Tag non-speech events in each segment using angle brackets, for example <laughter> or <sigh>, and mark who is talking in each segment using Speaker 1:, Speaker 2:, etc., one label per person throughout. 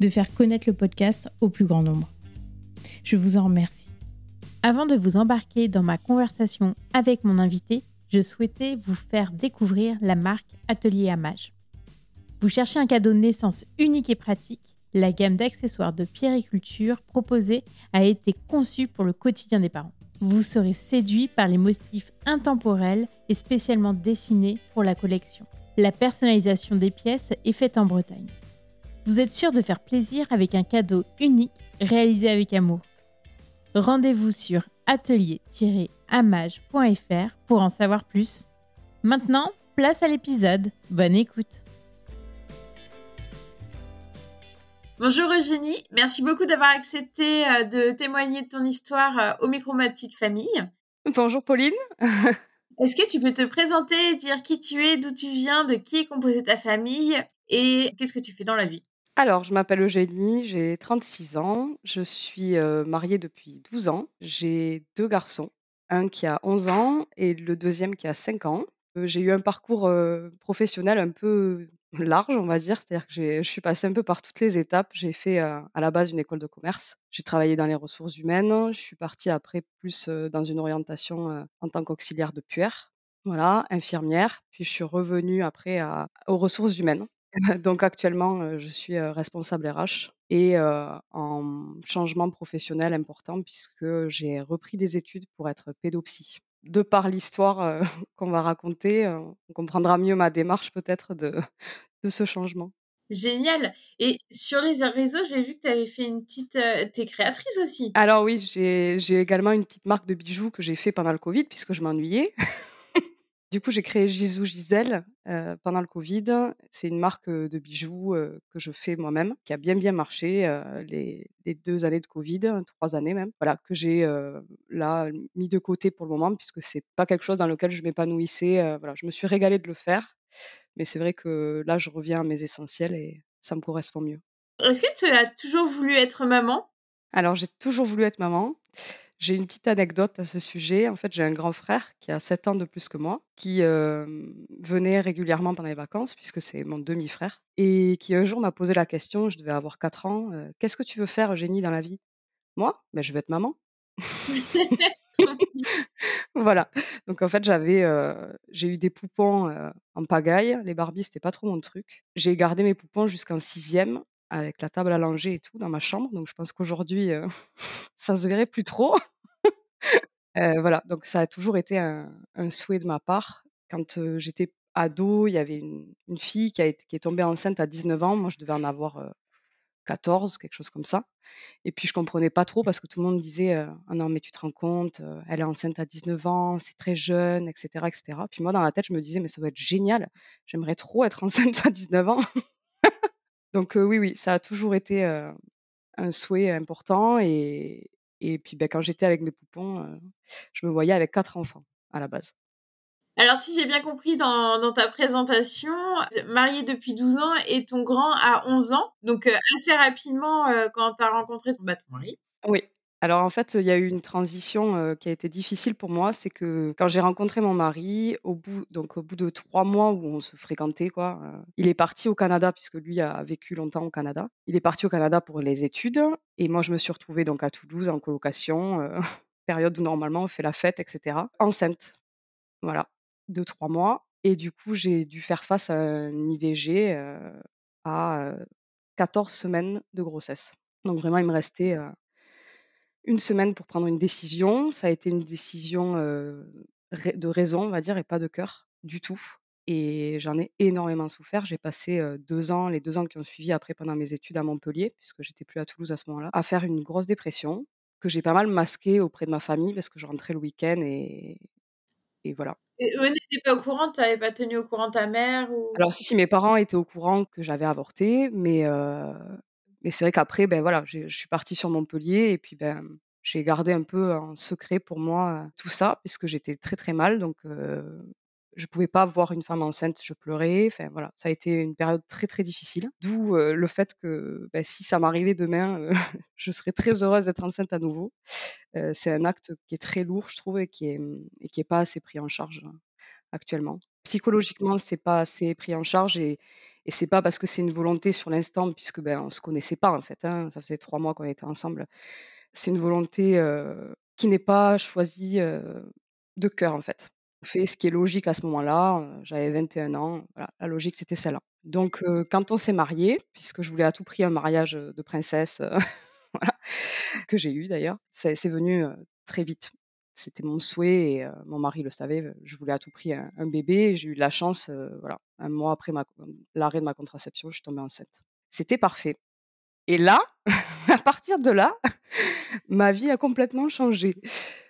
Speaker 1: de faire connaître le podcast au plus grand nombre. Je vous en remercie. Avant de vous embarquer dans ma conversation avec mon invité, je souhaitais vous faire découvrir la marque Atelier Amage. Vous cherchez un cadeau de naissance unique et pratique La gamme d'accessoires de pierriculture proposée a été conçue pour le quotidien des parents vous serez séduit par les motifs intemporels et spécialement dessinés pour la collection. La personnalisation des pièces est faite en Bretagne. Vous êtes sûr de faire plaisir avec un cadeau unique réalisé avec amour. Rendez-vous sur atelier-amage.fr pour en savoir plus. Maintenant, place à l'épisode. Bonne écoute. Bonjour Eugénie, merci beaucoup d'avoir accepté euh, de témoigner de ton histoire euh, au micro Ma Petite Famille.
Speaker 2: Bonjour Pauline. <laughs>
Speaker 1: Est-ce que tu peux te présenter, dire qui tu es, d'où tu viens, de qui est composée ta famille et qu'est-ce que tu fais dans la vie?
Speaker 2: Alors, je m'appelle Eugénie, j'ai 36 ans, je suis euh, mariée depuis 12 ans, j'ai deux garçons, un qui a 11 ans et le deuxième qui a 5 ans. J'ai eu un parcours professionnel un peu large, on va dire. C'est-à-dire que je suis passée un peu par toutes les étapes. J'ai fait à la base une école de commerce. J'ai travaillé dans les ressources humaines. Je suis partie après plus dans une orientation en tant qu'auxiliaire de puère. Voilà, infirmière. Puis je suis revenue après aux ressources humaines. <laughs> Donc actuellement, je suis responsable RH et en changement professionnel important puisque j'ai repris des études pour être pédopsie de par l'histoire euh, <laughs> qu'on va raconter, euh, on comprendra mieux ma démarche peut-être de, <laughs> de ce changement.
Speaker 1: Génial. Et sur les réseaux, j'ai vu que tu avais fait une petite. Euh, tu es créatrice aussi.
Speaker 2: Alors oui, j'ai également une petite marque de bijoux que j'ai fait pendant le Covid puisque je m'ennuyais. Du coup, j'ai créé Gisou Gisèle euh, pendant le Covid. C'est une marque euh, de bijoux euh, que je fais moi-même, qui a bien bien marché les, deux années de Covid, trois années même. Voilà, que j'ai là mis de côté pour le moment puisque c'est pas quelque chose dans lequel je m'épanouissais. voilà, je me suis régalée de le faire, mais c'est vrai que là, je reviens à mes essentiels et ça me correspond mieux.
Speaker 1: Est-ce que tu as toujours voulu être maman?
Speaker 2: Alors, j'ai toujours voulu être maman. J'ai une petite anecdote à ce sujet. En fait, j'ai un grand frère qui a 7 ans de plus que moi, qui venait régulièrement pendant les vacances, puisque c'est mon demi-frère, et qui un jour m'a posé la question, je devais avoir 4 ans, qu'est-ce que tu veux faire, Eugénie, dans la vie? Moi? Ben, Je veux être maman. <laughs> <laughs> voilà. Donc en fait, j'avais, j'ai eu des poupons en pagaille. Les Barbies, c'était pas trop mon truc. J'ai gardé mes poupons jusqu'en sixième avec la table langer et tout dans ma chambre. Donc je pense qu'aujourd'hui, euh, <laughs> ça se verrait plus trop. <laughs> Euh, voilà, donc ça a toujours été un, souhait de ma part. Quand euh, j'étais ado, il y avait une, fille qui, est tombée enceinte à 19 ans. Moi, je devais en avoir 14, quelque chose comme ça. Et puis je comprenais pas trop parce que tout le monde disait ah non mais tu te rends compte, elle est enceinte à 19 ans, c'est très jeune, etc., etc. Puis moi dans la tête je me disais mais ça doit être génial, j'aimerais trop être <laughs> enceinte à 19 ans. Donc oui, oui, ça a toujours été un souhait important et, et puis ben, quand j'étais avec mes poupons, je me voyais avec quatre enfants à la base.
Speaker 1: Alors, si j'ai bien compris dans, ta présentation, mariée depuis 12 ans et ton grand a 11 ans. Donc, assez rapidement, quand tu as rencontré ton, bah, mari.
Speaker 2: Oui, alors en fait, il y a eu une transition qui a été difficile pour moi. C'est que quand j'ai rencontré mon mari, au bout, donc au bout de trois mois où on se fréquentait, quoi, il est parti au Canada puisque lui a vécu longtemps au Canada. Il est parti au Canada pour les études et moi je me suis retrouvée donc à Toulouse en colocation, <laughs> période où normalement on fait la fête, etc. Enceinte, voilà, de trois mois. Et du coup, j'ai dû faire face à un IVG à 14 semaines de grossesse. Donc vraiment, il me restait une semaine pour prendre une décision. Ça a été une décision, de raison, on va dire et pas de cœur, du tout et j'en ai énormément souffert. J'ai passé, 2 ans, les 2 ans qui ont suivi après pendant mes études à Montpellier, puisque j'étais plus à Toulouse à ce moment-là, à faire une grosse dépression que j'ai pas mal masquée auprès de ma famille parce que je rentrais le week-end et et voilà.
Speaker 3: Et eux n'étaient pas au courant? Tu avais pas tenu au courant ta mère ou?
Speaker 2: Alors si, si, mes parents étaient au courant que j'avais avorté, mais mais c'est vrai qu'après, ben, voilà, je suis partie sur Montpellier et puis, ben, j'ai gardé un peu en secret pour moi, tout ça puisque j'étais très, très mal donc je pouvais pas voir une femme enceinte, je pleurais. Enfin voilà, ça a été une période très, très difficile. D'où, le fait que, bah, si ça m'arrivait demain, <laughs> je serais très heureuse d'être enceinte à nouveau. c'est un acte qui est très lourd, je trouve et qui est, mmh, et qui est pas assez pris en charge, hein, actuellement. Psychologiquement, c'est pas assez pris en charge et et c'est pas parce que c'est une volonté sur l'instant puisque, ben, on se connaissait pas en fait, hein, ça faisait trois mois qu'on était ensemble. C'est une volonté, qui n'est pas choisie, de cœur en fait fait ce qui est logique à ce moment-là. J'avais 21 ans, la logique c'était celle-là. Donc quand on s'est marié, puisque je voulais à tout prix un mariage de princesse, <laughs> que j'ai eu d'ailleurs, c'est venu très vite. C'était mon souhait et mon mari le savait. Je voulais à tout prix un, bébé. J'ai eu de la chance, voilà, un mois après l'arrêt de ma contraception, je suis tombée enceinte. C'était parfait. Et là, <laughs> à partir de là, <laughs> ma vie a complètement changé.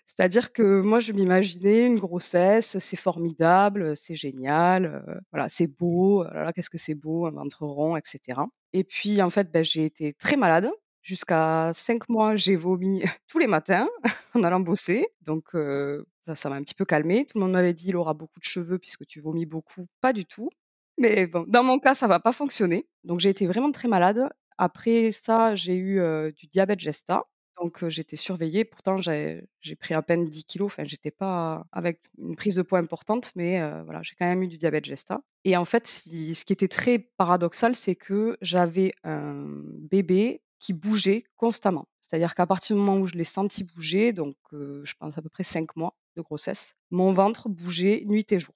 Speaker 2: C'est-à-dire que moi, je m'imaginais une grossesse, c'est formidable, c'est génial, voilà, c'est beau, oh qu'est-ce que c'est beau, un ventre rond, etc. Et puis, en fait, ben, j'ai été très malade. Jusqu'à cinq mois, j'ai vomi <laughs> tous les matins en allant bosser. Donc, ça, m'a un petit peu calmée. Tout le monde m'avait dit, il aura beaucoup de cheveux puisque tu vomis beaucoup. Pas du tout. Mais bon, dans mon cas, ça va pas fonctionner. Donc, j'ai été vraiment très malade. Après ça, j'ai eu du diabète gesta. Donc j'étais surveillée. Pourtant, j'ai pris à peine 10 kilos. Enfin, j'étais pas avec une prise de poids importante, mais voilà, j'ai quand même eu du diabète gesta. Et en fait, ce qui était très paradoxal, c'est que j'avais un bébé qui bougeait constamment. C'est-à-dire qu'à partir du moment où je l'ai senti bouger, donc je pense à peu près 5 mois de grossesse, mon ventre bougeait nuit et jour.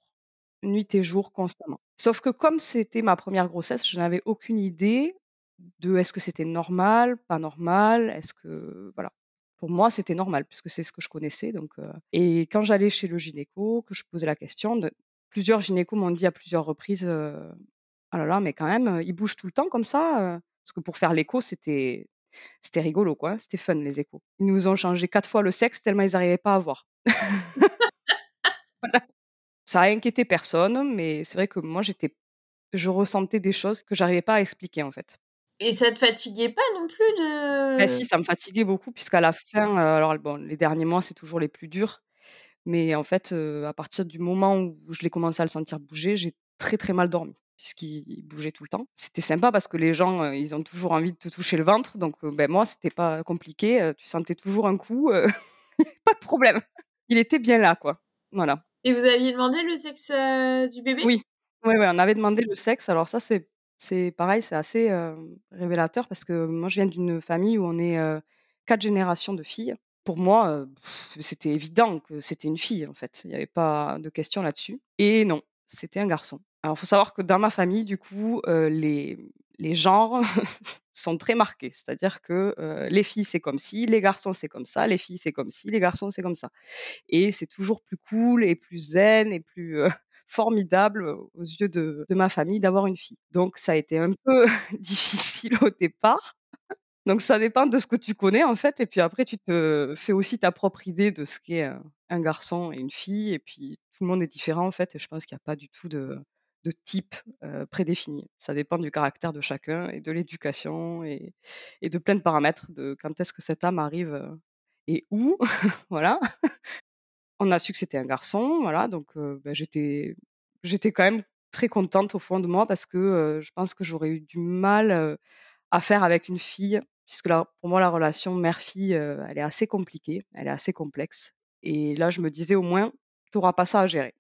Speaker 2: Nuit et jour constamment. Sauf que comme c'était ma première grossesse, je n'avais aucune idée de est-ce que c'était normal, pas normal, est-ce que voilà. Pour moi, c'était normal puisque c'est ce que je connaissais. Donc, et quand j'allais chez le gynéco, que je posais la question, plusieurs gynécos m'ont dit à plusieurs reprises, ah là là, mais quand même, il bouge tout le temps comme ça, parce que pour faire l'écho, c'était c'était rigolo quoi, c'était fun les échos. Ils nous ont changé quatre fois le sexe tellement ils n'arrivaient pas à voir. Ça a inquiété personne, mais c'est vrai que moi j'étais, je ressentais des choses que j'arrivais pas à expliquer en fait.
Speaker 3: Et ça te fatiguait pas non plus de
Speaker 2: Bah si, ça me fatiguait beaucoup puisqu'à la fin, alors bon, les derniers mois, c'est toujours les plus durs, mais en fait, à partir du moment où je l'ai commencé à le sentir bouger, j'ai très, très mal dormi puisqu'il bougeait tout le temps. C'était sympa parce que les gens, ils ont toujours envie de te toucher le ventre, donc ben moi, c'était pas compliqué, tu sentais toujours un coup, <laughs> pas de problème. Il était bien là, quoi. Voilà.
Speaker 3: Et vous aviez demandé le sexe, du bébé?
Speaker 2: Oui. Oui, ouais, on avait demandé le sexe. Alors ça, c'est c'est pareil, c'est assez, révélateur parce que moi, je viens d'une famille où on est, 4 générations de filles. Pour moi, c'était évident que c'était une fille, en fait. Il n'y avait pas de question là-dessus et non, c'était un garçon. Alors, faut savoir que dans ma famille, du coup, les les genres <laughs> sont très marqués. C'est-à-dire que, les filles, c'est comme ci, les garçons, c'est comme ça, les filles, c'est comme ci, les garçons, c'est comme ça et c'est toujours plus cool et plus zen et plus, <laughs> formidable aux yeux de, ma famille d'avoir une fille. Donc ça a été un peu <laughs> difficile au départ. Donc ça dépend de ce que tu connais en fait, et puis après tu te fais aussi ta propre idée de ce qu'est un, garçon et une fille, et puis tout le monde est différent en fait, et je pense qu'il n'y a pas du tout de, type prédéfini. Ça dépend du caractère de chacun et de l'éducation et, et, de plein de paramètres de quand est-ce que cette âme arrive et où, <laughs> voilà. On a su que c'était un garçon, voilà, donc bah, j'étais j'étais quand même très contente au fond de moi parce que je pense que j'aurais eu du mal à faire avec une fille, puisque pour moi la relation mère-fille, elle est assez compliquée, elle est assez complexe. Et là, je me disais au moins, tu n'auras pas ça à gérer.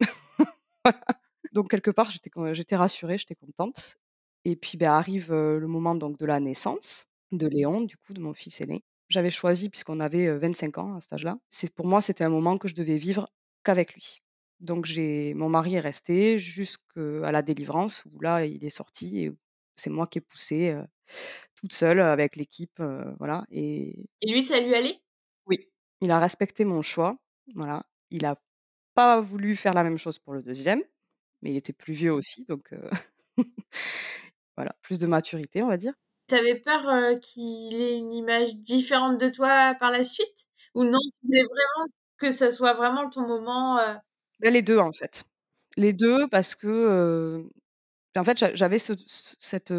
Speaker 2: <laughs> Donc quelque part, j'étais j'étais rassurée, j'étais contente. Et puis ben, arrive le moment donc de la naissance de Léon, du coup, de mon fils aîné j'avais choisi, puisqu'on avait 25 ans à cet âge-là, c'est pour moi, c'était un moment que je devais vivre qu'avec lui. Donc j'ai mon mari est resté jusqu'à la délivrance où là il est sorti et c'est moi qui ai poussé toute seule avec l'équipe voilà et
Speaker 3: Et lui ça lui allait?
Speaker 2: Oui, Il a respecté mon choix, voilà. Il a pas voulu faire la même chose pour le deuxième, mais il était plus vieux aussi, donc <laughs> voilà, plus de maturité, on va dire.
Speaker 3: Tu avais peur, qu'il ait une image différente de toi par la suite? Ou non, tu voulais vraiment que ça soit vraiment ton moment?
Speaker 2: Bah, les 2 en fait. Les 2 parce que, en fait, j'a j'avais ce ce cette,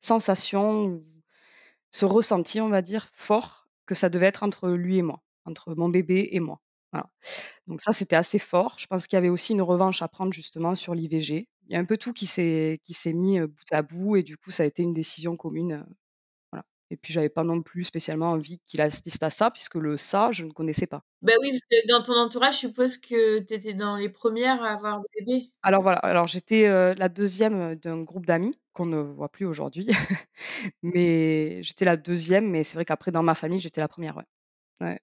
Speaker 2: sensation ce ressenti, on va dire, fort, que ça devait être entre lui et moi, entre mon bébé et moi. Voilà. Donc ça, c'était assez fort. Je pense qu'il y avait aussi une revanche à prendre justement sur l'IVG. Il y a un peu tout qui s'est qui s'est mis, bout à bout et du coup, ça a été une décision commune, voilà. Et puis j'avais pas non plus spécialement envie qu'il assiste à ça puisque le ça, je ne connaissais pas.
Speaker 3: Bah oui, parce que dans ton entourage, je suppose que tu étais dans les premières à avoir le bébé?
Speaker 2: Alors voilà, alors j'étais, la 2e, heu, d'un groupe d'amis qu'on ne voit plus aujourd'hui. <laughs> Mais j'étais la 2e, mais c'est vrai qu'après dans ma famille, j'étais la 1re, ouais. Ouais,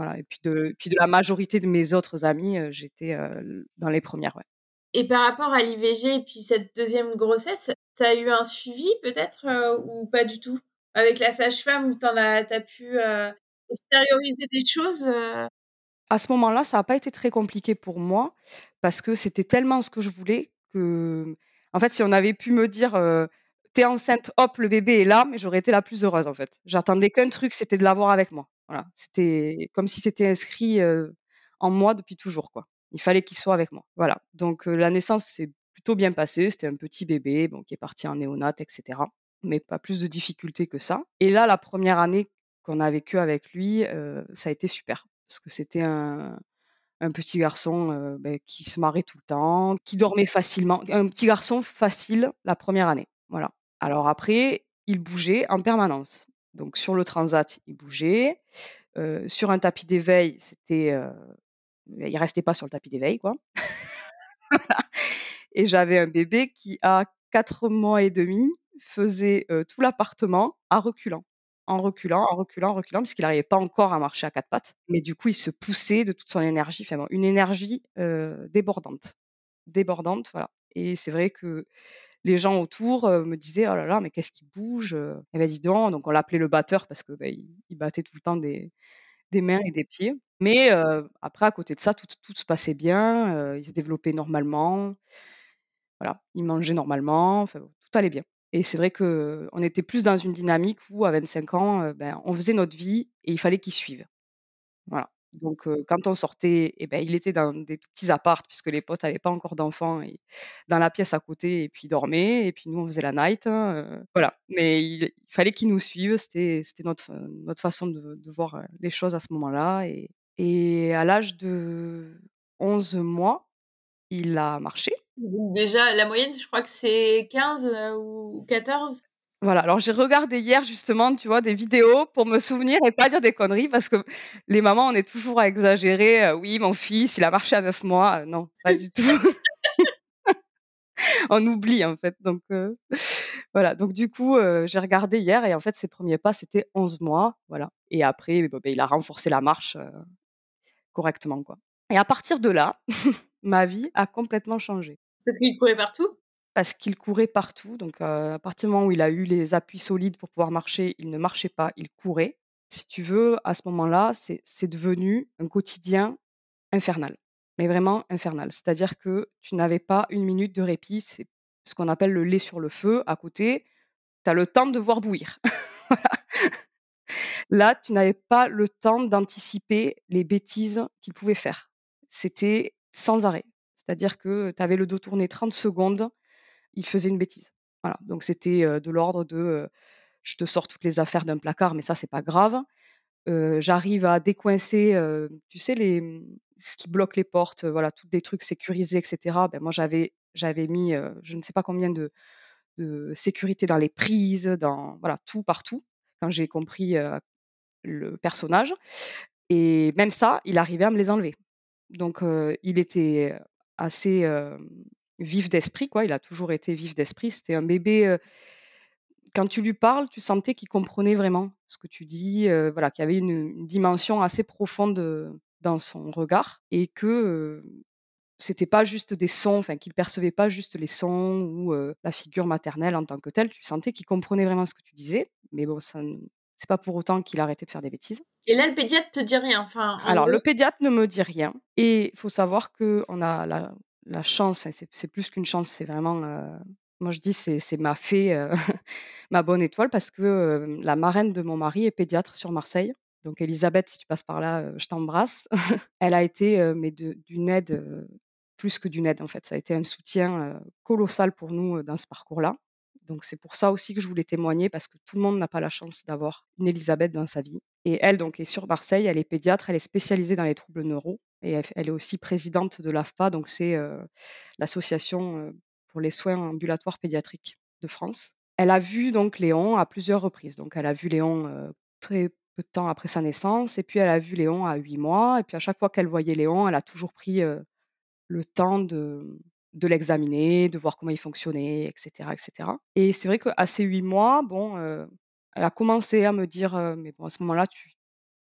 Speaker 2: voilà et puis de puis de la majorité de mes autres amis, j'étais, dans les 1res, ouais.
Speaker 3: Et par rapport à l'IVG et puis cette 2e grossesse, tu as eu un suivi peut-être, ou pas du tout? Avec la sage-femme tu as as pu, heu, extérioriser des choses?
Speaker 2: À ce moment-là, ça a pas été très compliqué pour moi parce que c'était tellement ce que je voulais que, en fait, si on avait pu me dire, heu: «Tu es enceinte, hop, le bébé est là», mais j'aurais été la plus heureuse, en fait. J'attendais qu'un truc, c'était de l'avoir avec moi. C'était comme si c'était inscrit, en moi depuis toujours, quoi. Il fallait qu'il soit avec moi. Voilà, donc la naissance s'est plutôt bien passée. C'était un petit bébé, qui est parti en néonat et cetera, mais pas plus de difficultés que ça et là, la 1re année qu'on a vécue avec lui, ça a été super parce que c'était un petit garçon, beh, qui se marrait tout le temps, qui dormait facilement, un petit garçon facile la 1re année, voilà. Alors après, il bougeait en permanence. Donc sur le transat, il bougeait, heu, sur un tapis d'éveil, c'était, heu, il restait pas sur le tapis d'éveil, quoi. <laughs> Et j'avais un bébé qui, à 4 mois et demi, faisait, heu, tout l'appartement en reculant, en reculant, en reculant, en reculant, parce qu'il arrivait pas encore à marcher à 4 pattes, mais du coup, il se poussait de toute son énergie, enfin une énergie, heu, débordante, débordante, voilà. Et c'est vrai que les gens autour, heu, me disaient: «Oh là là, mais qu'est-ce qui bouge, heu? Eh bah, dis donc», donc on l'appelait le batteur parce que, bah, il il battait tout le temps des mains et des pieds, mais heu, après à côté de ça, tout se passait bien, il se développait normalement. Voilà, il mangeait normalement, tout allait bien et c'est vrai qu'on était plus dans une dynamique où à 25 ans, ben, on faisait notre vie et il fallait qu'il suive. Voilà, donc quand on sortait et ben, il était dans des petits apparts puisque les potes avaient pas encore d'enfants et dans la pièce à côté et puis il dormait et puis nous, on faisait la night, heu, voilà, mais il fallait qu'il nous suive, c'était notre notre façon de voir, les choses à ce moment-là et et à l'âge de 11 mois, il a marché.
Speaker 3: Déjà, la moyenne, je crois que c'est 15, heu, ou 14?
Speaker 2: Voilà, alors j'ai regardé hier justement, tu vois, des vidéos pour me souvenir et pas dire des conneries parce que les mamans, on est toujours à exagérer, heu: «Oui, mon fils, il a marché à 9 mois», heu, non, pas du tout. <laughs> On oublie, en fait, donc heu, voilà, donc du coup, heu, j'ai regardé hier et en fait, ses 1ers pas, c'était 11 mois, voilà et après, beh, il a renforcé la marche, correctement, quoi et à partir de là, <laughs> ma vie a complètement changé.
Speaker 3: Parce qu'il courait partout?
Speaker 2: Parce qu'il courait partout, donc heu, à partir du moment où il a eu les appuis solides pour pouvoir marcher, il ne marchait pas, il courait. Si tu veux, à ce moment-là, c'est devenu un quotidien infernal, mais vraiment infernal. C'est-à-dire que tu n'avais pas une minute de répit, c'est ce qu'on appelle le lait sur le feu à côté, tu as le temps de voir bouillir. <laughs> Là, tu n'avais pas le temps d'anticiper les bêtises qu'il pouvait faire. C'était sans arrêt. C'est-à-dire que tu avais le dos tourné 30 secondes, il faisait une bêtise. Voilà, donc c'était, de l'ordre de, «Je te sors toutes les affaires d'un placard», mais ça, c'est pas grave. J'arrive à décoincer, tu sais les, mmh, ce qui bloque les portes, voilà, tous les trucs sécurisés et cetera. Ben, moi, j'avais j'avais mis, je ne sais pas combien de de sécurité dans les prises, dans voilà, tout, partout, quand j'ai compris, le personnage et même ça, il arrivait à me les enlever. Donc il était assez, vif d'esprit, quoi, il a toujours été vif d'esprit. C'était un bébé, heu, quand tu lui parles, tu sentais qu'il comprenait vraiment ce que tu dis, heu, voilà, qu'il y avait une une dimension assez profonde, heu, dans son regard et que, heu, c'était pas juste des sons, enfin, qu'il percevait pas juste les sons ou la figure maternelle en tant que telle. Tu sentais qu'il comprenait vraiment ce que tu disais, mais bon, ça c'est pas pour autant qu'il a arrêté de faire des bêtises.
Speaker 3: Et là, le pédiatre te dit rien. Enfin,
Speaker 2: Alors, le pédiatre ne me dit rien. Et il faut savoir qu'on a la, la chance, c'est plus qu'une chance, c'est vraiment, euh, moi je dis, c'est ma fée, euh, <laughs> ma bonne étoile, parce que euh, la marraine de mon mari est pédiatre sur Marseille. Donc, Elisabeth, si tu passes par là, je t'embrasse. <laughs> Elle a été, mais d'une aide, plus que d'une aide en fait. Ça a été un soutien colossal pour nous dans ce parcours-là. Donc c'est pour ça aussi que je voulais témoigner parce que tout le monde n'a pas la chance d'avoir une Elisabeth dans sa vie. Et elle donc est sur Marseille, elle est pédiatre, elle est spécialisée dans les troubles neuro et elle, est aussi présidente de l'AFPA, donc c'est euh, l'association euh, pour les soins ambulatoires pédiatriques de France. Elle a vu donc Léon à plusieurs reprises. Donc elle a vu Léon euh, très peu de temps après sa naissance et puis elle a vu Léon à huit mois et puis à chaque fois qu'elle voyait Léon, elle a toujours pris le temps de de l'examiner, de voir comment il fonctionnait, etc. etc. Et c'est vrai qu'à ces huit mois, bon, euh, elle a commencé à me dire, euh, mais bon, à ce moment-là, tu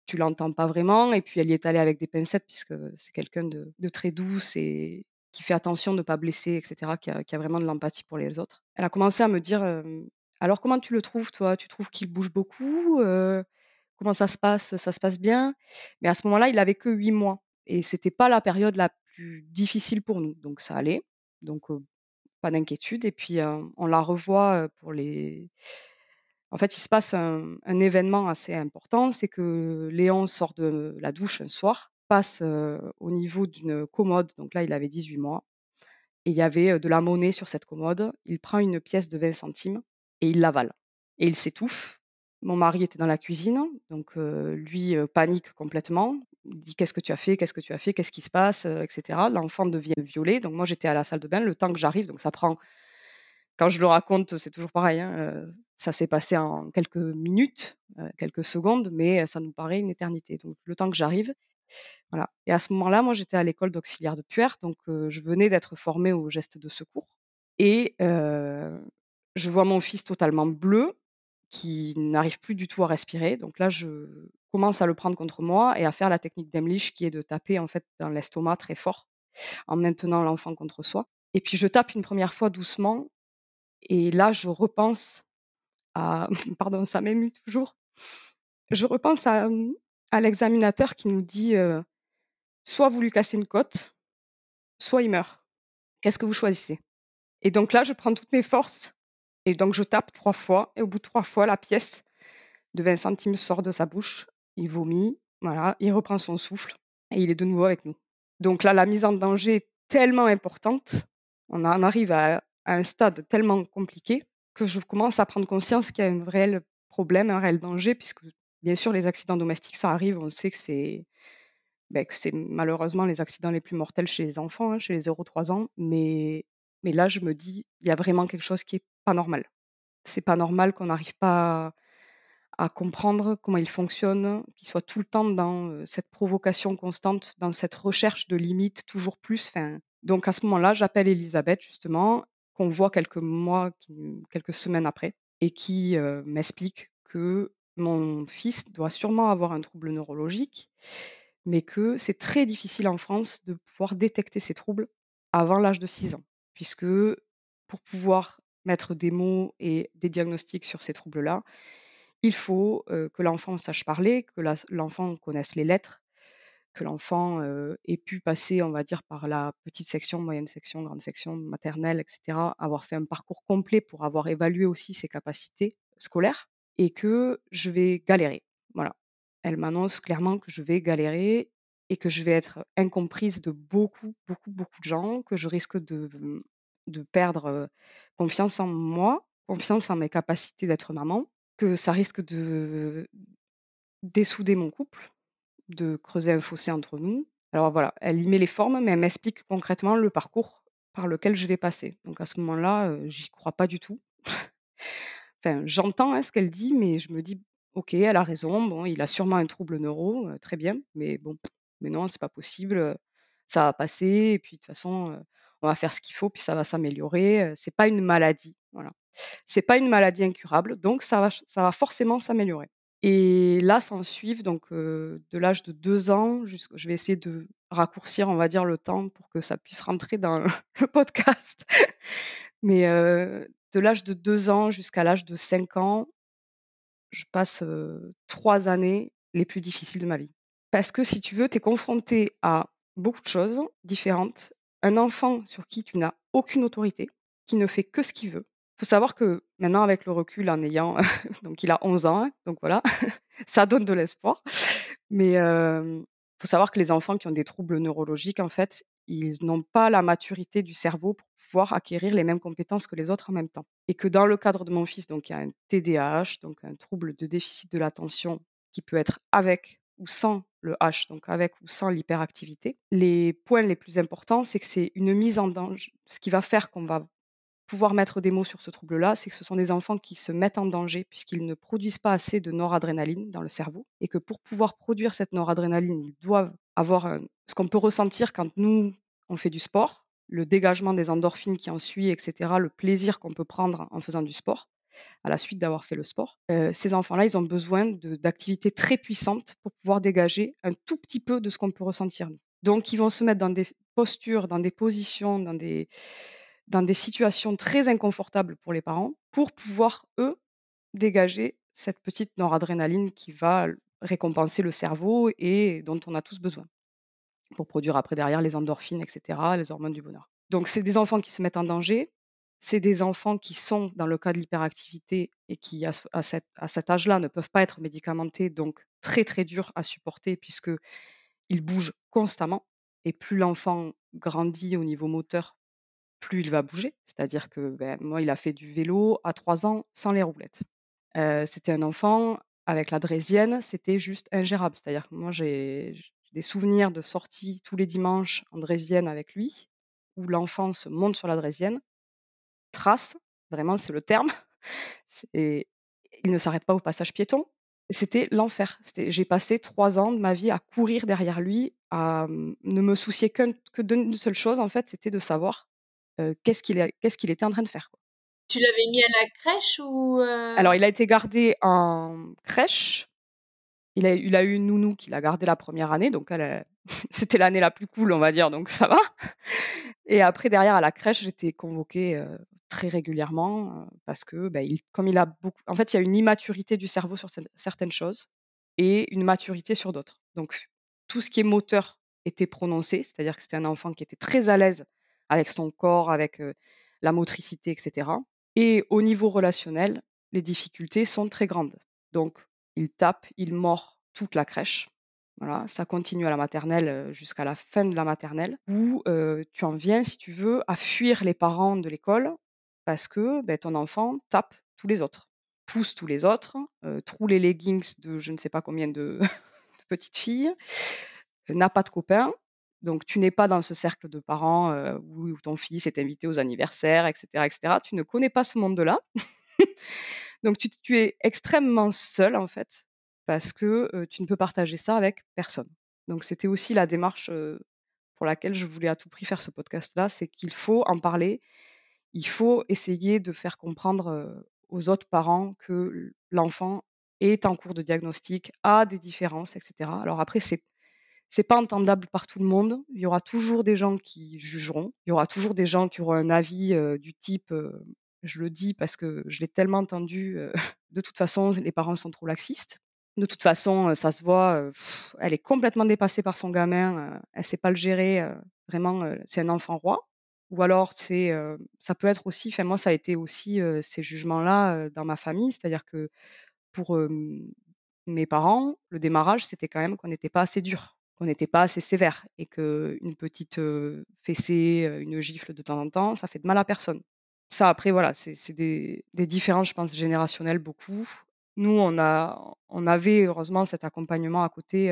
Speaker 2: tu l'entends pas vraiment. Et puis elle y est allée avec des pincettes puisque c'est quelqu'un de, très douce et qui fait attention de ne pas blesser, etc., qui a, vraiment de l'empathie pour les autres. Elle a commencé à me dire, euh, alors comment tu le trouves, toi? Tu trouves qu'il bouge beaucoup Comment ça se passe? Ça se passe bien? Mais à ce moment-là, il avait que huit mois. Et c'était pas la période la difficile pour nous. Donc ça allait. Donc pas d'inquiétude. Et puis on la revoit pour les. En fait, il se passe un, événement assez important, c'est que Léon sort de la douche un soir, passe au niveau d'une commode, donc là il avait 18 mois, et il y avait de la monnaie sur cette commode. Il prend une pièce de 20 centimes et il l'avale. Et il s'étouffe. Mon mari était dans la cuisine, donc lui panique complètement dit qu'est-ce que tu as fait, qu'est-ce que tu as fait, qu'est-ce qui se passe, euh, etc. L'enfant devient violet. Donc moi j'étais à la salle de bain, le temps que j'arrive, donc ça prend. Quand je le raconte, c'est toujours pareil. Hein, euh, ça s'est passé en quelques minutes, euh, quelques secondes, mais ça nous paraît une éternité. Donc le temps que j'arrive, voilà. Et à ce moment-là, moi j'étais à l'école d'auxiliaire de puère, donc je venais d'être formée au geste de secours. Et je vois mon fils totalement bleu, qui n'arrive plus du tout à respirer. Donc là, je commence à le prendre contre moi et à faire la technique d'Emlich qui est de taper en fait dans l'estomac très fort en maintenant l'enfant contre soi. Et puis je tape une première fois doucement et là, je repense à, <laughs> pardon, ça m'émue toujours. Je repense à, l'examinateur qui nous dit euh, soit vous lui cassez une côte, soit il meurt. Qu'est-ce que vous choisissez? Et donc là, je prends toutes mes forces et donc je tape trois fois, et au bout de trois fois, la pièce de 20 centimes sort de sa bouche. Il vomit, voilà, il reprend son souffle, et il est de nouveau avec nous. Donc là, la mise en danger est tellement importante, on en arrive à, un stade tellement compliqué que je commence à prendre conscience qu'il y a un réel problème, un réel danger, puisque bien sûr, les accidents domestiques, ça arrive, on sait que c'est ben, malheureusement les accidents les plus mortels chez les enfants, hein, chez les 0-3 ans, mais mais là, je me dis, il y a vraiment quelque chose qui est pas normal. C'est pas normal qu'on n'arrive pas à, comprendre comment il fonctionne, qu'il soit tout le temps dans cette provocation constante, dans cette recherche de limites toujours plus. donc à ce moment-là, j'appelle Elisabeth justement, qu'on voit quelques mois, quelques semaines après, et qui m'explique que mon fils doit sûrement avoir un trouble neurologique, mais que c'est très difficile en France de pouvoir détecter ces troubles avant l'âge de 6 ans puisque pour pouvoir mettre des mots et des diagnostics sur ces troubles-là, il faut que l'enfant sache parler, que l'enfant connaisse les lettres, que l'enfant ait pu passer, on va dire, par la petite section, moyenne section, grande section, maternelle, etc., avoir fait un parcours complet pour avoir évalué aussi ses capacités scolaires, et que je vais galérer. Voilà. Elle m'annonce clairement que je vais galérer et que je vais être incomprise de beaucoup, beaucoup, beaucoup de gens, que je risque de, mmh, de perdre confiance en moi, confiance en mes capacités d'être maman, que ça risque de dessouder mon couple, de creuser un fossé entre nous. Alors voilà, elle y met les formes, mais elle m'explique concrètement le parcours par lequel je vais passer. Donc à ce moment-là, j'y crois pas du tout. <laughs> enfin, j'entends hein, ce qu'elle dit, mais je me dis, ok, elle a raison. Bon, il a sûrement un trouble neuro, très bien, mais bon, mais non, c'est pas possible, ça va passer, et puis de toute façon, on va faire ce qu'il faut, puis ça va s'améliorer. C'est pas une maladie, voilà. C'est pas une maladie incurable, donc ça va, forcément s'améliorer. Et là, s'en suivent donc de l'âge de deux ans, jusqu'à, je vais essayer de raccourcir, on va dire, le temps pour que ça puisse rentrer dans <laughs> le podcast. Mais de l'âge de deux ans jusqu'à l'âge de cinq ans, je passe trois années les plus difficiles de ma vie. Parce que si tu veux, tu es confronté à beaucoup de choses différentes. Un enfant sur qui tu n'as aucune autorité, qui ne fait que ce qu'il veut. Faut savoir que maintenant, avec le recul, en ayant, <laughs> donc il a 11 ans, hein, donc voilà, <laughs> ça donne de l'espoir. Mais il faut savoir que les enfants qui ont des troubles neurologiques, en fait, ils n'ont pas la maturité du cerveau pour pouvoir acquérir les mêmes compétences que les autres en même temps. Et que dans le cadre de mon fils, donc il y a un TDAH, donc un trouble de déficit de l'attention qui peut être avec ou sans le H, donc avec ou sans l'hyperactivité. Les points les plus importants, c'est que c'est une mise en danger. Ce qui va faire qu'on va pouvoir mettre des mots sur ce trouble-là, c'est que ce sont des enfants qui se mettent en danger puisqu'ils ne produisent pas assez de noradrénaline dans le cerveau et que pour pouvoir produire cette noradrénaline, ils doivent avoir ce qu'on peut ressentir quand nous, on fait du sport, le dégagement des endorphines qui en suit, etc., le plaisir qu'on peut prendre en faisant du sport à la suite d'avoir fait le sport. Euh, ces enfants-là, ils ont besoin d'activités très puissantes pour pouvoir dégager un tout petit peu de ce qu'on peut ressentir. Donc, ils vont se mettre dans des postures, dans des positions, dans des, dans des situations très inconfortables pour les parents pour pouvoir, eux, dégager cette petite noradrénaline qui va récompenser le cerveau et dont on a tous besoin pour produire après derrière les endorphines, etc., les hormones du bonheur. Donc, c'est des enfants qui se mettent en danger, c'est des enfants qui sont dans le cas de l'hyperactivité et qui, à, cet, âge-là, ne peuvent pas être médicamentés, donc très très dur à supporter puisqu'ils bougent constamment. Et plus l'enfant grandit au niveau moteur, plus il va bouger. C'est-à-dire que ben, moi, il a fait du vélo à 3 ans sans les roulettes. Euh, c'était un enfant avec la draisienne, c'était juste ingérable. C'est-à-dire que moi, j'ai des souvenirs de sorties tous les dimanches en draisienne avec lui, où l'enfant se monte sur la draisienne, trace, vraiment c'est le terme. <laughs> Et il ne s'arrête pas au passage piéton. C'était l'enfer. J'ai passé trois ans de ma vie à courir derrière lui, à ne me soucier que, d'une seule chose, en fait, c'était de savoir qu'est-ce qu'il était en train de faire.
Speaker 3: Tu l'avais mis à la crèche ou
Speaker 2: Alors, il a été gardé en crèche. Il a, il a eu une nounou qui l'a gardé la première année, donc <laughs> c'était l'année la plus cool, on va dire, donc ça va. Et après, derrière, à la crèche, j'étais convoquée très régulièrement parce que, bah, il, comme il a beaucoup. En fait, il y a une immaturité du cerveau sur certaines choses et une maturité sur d'autres. Donc, tout ce qui est moteur était prononcé, c'est-à-dire que c'était un enfant qui était très à l'aise avec son corps, avec la motricité, etc. Et au niveau relationnel, les difficultés sont très grandes. Donc, il tape, il mord toute la crèche. Voilà, ça continue à la maternelle jusqu'à la fin de la maternelle, où tu en viens, si tu veux, à fuir les parents de l'école parce que ben, ton enfant tape tous les autres, pousse tous les autres, euh, troue les leggings de je ne sais pas combien de, <laughs> petites filles, n'a pas de copains. Donc, tu n'es pas dans ce cercle de parents euh, où, ton fils est invité aux anniversaires, etc., etc. Tu ne connais pas ce monde-là. <laughs> Donc, tu, es extrêmement seul, en fait, parce que euh, tu ne peux partager ça avec personne. Donc, c'était aussi la démarche pour laquelle je voulais à tout prix faire ce podcast-là, c'est qu'il faut en parler il faut essayer de faire comprendre aux autres parents que l'enfant est en cours de diagnostic, a des différences, etc. Alors après, c'est c'est pas entendable par tout le monde. Il y aura toujours des gens qui jugeront. Il y aura toujours des gens qui auront un avis du type, je le dis parce que je l'ai tellement entendu, <laughs> de toute façon, les parents sont trop laxistes. De toute façon, ça se voit, elle est complètement dépassée par son gamin, elle sait pas le gérer, vraiment, c'est un enfant roi. Ou alors, c'est, ça peut être aussi, moi, ça a été aussi ces jugements-là dans ma famille, c'est-à-dire que pour mes parents, le démarrage, c'était quand même qu'on n'était pas assez dur, qu'on n'était pas assez sévère, et qu'une petite fessée, une gifle de temps en temps, ça fait de mal à personne. Ça, après, voilà, c'est des, des différences, je pense, générationnelles beaucoup. Nous, on, a, on avait heureusement cet accompagnement à côté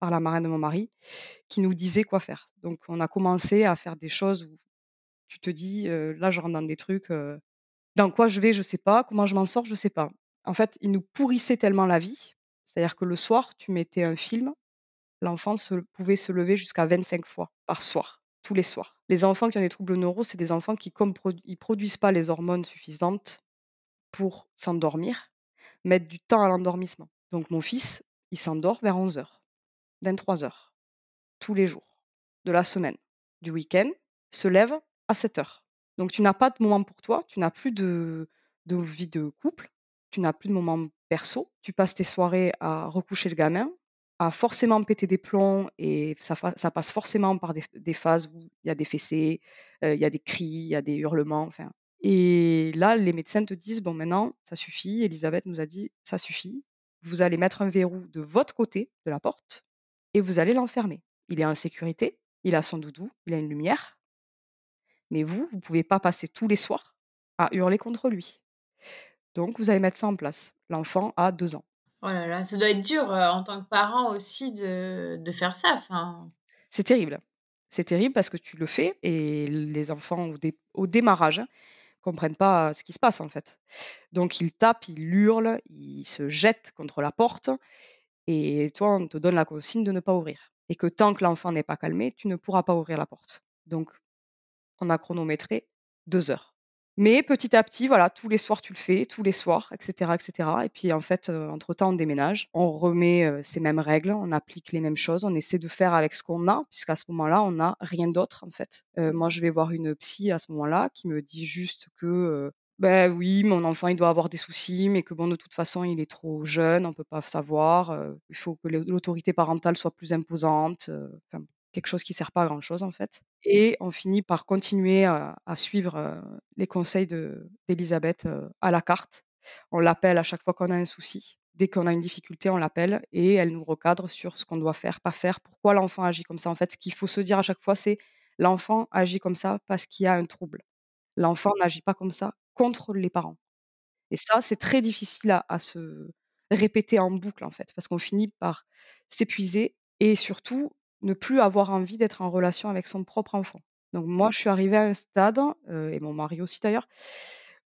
Speaker 2: par la marraine de mon mari qui nous disait quoi faire. Donc, on a commencé à faire des choses où tu te dis, là, je rentre dans des trucs, dans quoi je vais, je sais pas, comment je m'en sors, je sais pas. En fait, ils nous pourrissaient tellement la vie, c'est-à-dire que le soir, tu mettais un film, l'enfant pouvait se lever jusqu'à 25 fois par soir, tous les soirs. Les enfants qui ont des troubles neuraux, c'est des enfants qui, comme produisent pas les hormones suffisantes pour s'endormir, mettent du temps à l'endormissement. Donc mon fils, il s'endort vers 11h, 23h, tous les jours de la semaine. Du week-end, se lève à 7 heures. Donc tu n'as pas de moment pour toi, tu n'as plus de, vie de couple, tu n'as plus de moments perso, tu passes tes soirées à recoucher le gamin, à forcément péter des plombs et ça, passe forcément par des, phases où il y a des fessées, euh, il y a des cris, il y a des hurlements, enfin. Et là, les médecins te disent, bon, maintenant, ça suffit. Elisabeth nous a dit, ça suffit. Vous allez mettre un verrou de votre côté de la porte et vous allez l'enfermer. Il est en sécurité, il a son doudou, il a une lumière. Mais vous, vous ne pouvez pas passer tous les soirs à hurler contre lui. Donc, vous allez mettre ça en place. L'enfant a deux ans.
Speaker 3: Oh là là, ça doit être dur euh, en tant que parent aussi de, de faire ça.
Speaker 2: C'est terrible. C'est terrible parce que tu le fais et les enfants au, au démarrage comprennent pas ce qui se passe en fait. Donc ils tapent, ils hurlent, ils se jettent contre la porte et toi on te donne la consigne de ne pas ouvrir. Et que tant que l'enfant n'est pas calmé, tu ne pourras pas ouvrir la porte. Donc on a chronométré deux heures. Mais petit à petit, voilà, tous les soirs tu le fais, tous les soirs, etc., etc. Et puis en fait, euh, entre-temps, on déménage, on remet euh, ces mêmes règles, on applique les mêmes choses, on essaie de faire avec ce qu'on a, puisqu'à ce moment-là, on n'a rien d'autre en fait. Euh, moi, je vais voir une psy à ce moment-là qui me dit juste que ben oui, mon enfant, il doit avoir des soucis, mais que bon, de toute façon, il est trop jeune, on peut pas savoir. il faut que l'autorité parentale soit plus imposante. Quelque chose qui sert pas à grand chose en fait. Et on finit par continuer à, suivre les conseils d'Elisabeth à la carte. On l'appelle à chaque fois qu'on a un souci. Dès qu'on a une difficulté, on l'appelle et elle nous recadre sur ce qu'on doit faire, pas faire, pourquoi l'enfant agit comme ça. En fait, ce qu'il faut se dire à chaque fois, c'est l'enfant agit comme ça parce qu'il y a un trouble. L'enfant n'agit pas comme ça contre les parents. Et ça, c'est très difficile à se répéter en boucle, en fait, parce qu'on finit par s'épuiser et surtout ne plus avoir envie d'être en relation avec son propre enfant. Donc moi, je suis arrivée à un stade, euh, et mon mari aussi d'ailleurs,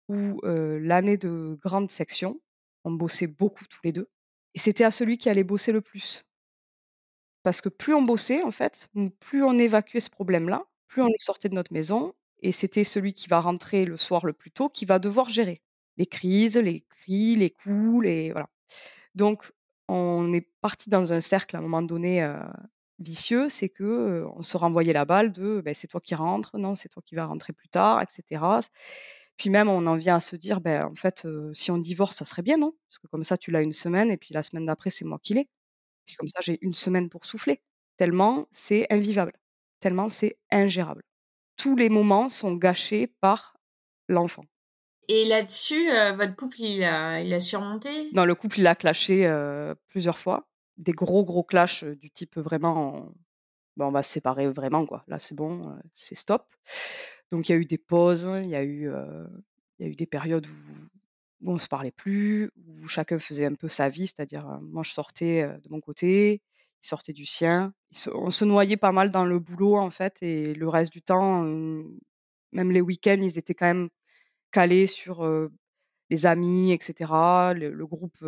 Speaker 2: où euh, l'année de grande section, on bossait beaucoup tous les deux, et c'était à celui qui allait bosser le plus. Parce que plus on bossait, en fait, plus on évacuait ce problème-là, plus on sortait de notre maison, et c'était celui qui va rentrer le soir le plus tôt qui va devoir gérer les crises, les cris, les coups, les voilà. Donc on est parti dans un cercle à un moment donné euh, vicieux, c'est que on se renvoyait la balle de ben, c'est toi qui rentres, non, c'est toi qui vas rentrer plus tard, etc. Puis même, on en vient à se dire, ben, en fait, si on divorce, ça serait bien, non? Parce que comme ça, tu l'as une semaine, et puis la semaine d'après, c'est moi qui l'ai. Puis comme ça, j'ai une semaine pour souffler. Tellement c'est invivable, tellement c'est ingérable. Tous les moments sont gâchés par l'enfant.
Speaker 3: Et là-dessus, votre couple, il a, il a surmonté?
Speaker 2: Non, le couple, il a clashé plusieurs fois des gros, gros clashs du type vraiment, bon, on va se séparer vraiment, quoi. Là, c'est bon, c'est stop. Donc, il y a eu des pauses, il y a eu, il y a eu des périodes où, on ne se parlait plus, où chacun faisait un peu sa vie, c'est-à-dire, moi, je sortais de mon côté, il sortait du sien. on se noyait pas mal dans le boulot, en fait, et le reste du temps, même les week-ends, ils étaient quand même calés sur les amis, etc., le, groupe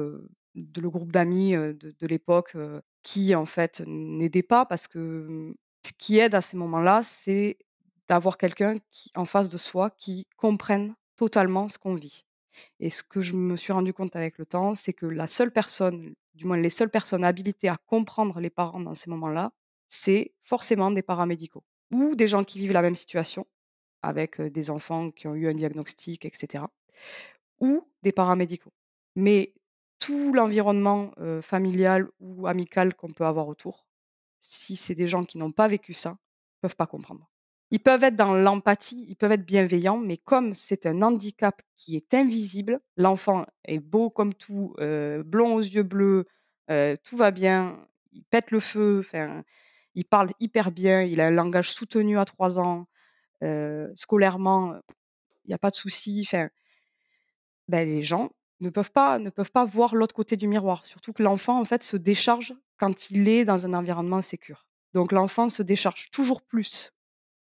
Speaker 2: de le groupe d'amis de, l'époque qui en fait n'aidait pas parce que ce qui aide à ces moments-là, c'est d'avoir quelqu'un qui en face de soi qui comprenne totalement ce qu'on vit. Et ce que je me suis rendu compte avec le temps, c'est que la seule personne, du moins les seules personnes habilitées à comprendre les parents dans ces moments-là, c'est forcément des paramédicaux ou des gens qui vivent la même situation avec des enfants qui ont eu un diagnostic, etc. ou des paramédicaux. Mais tout l'environnement familial ou amical qu'on peut avoir autour, si c'est des gens qui n'ont pas vécu ça, ne peuvent pas comprendre. Ils peuvent être dans l'empathie, ils peuvent être bienveillants, mais comme c'est un handicap qui est invisible, l'enfant est beau comme tout, blond aux yeux bleus, tout va bien, il pète le feu, il parle hyper bien, il a un langage soutenu à trois ans, scolairement, il n'y a pas de souci. Ben, les gens ne peuvent pas, ne voir l'autre côté du miroir. Surtout que l'enfant, en fait, se décharge quand il est dans un environnement sécure. Donc l'enfant se décharge toujours plus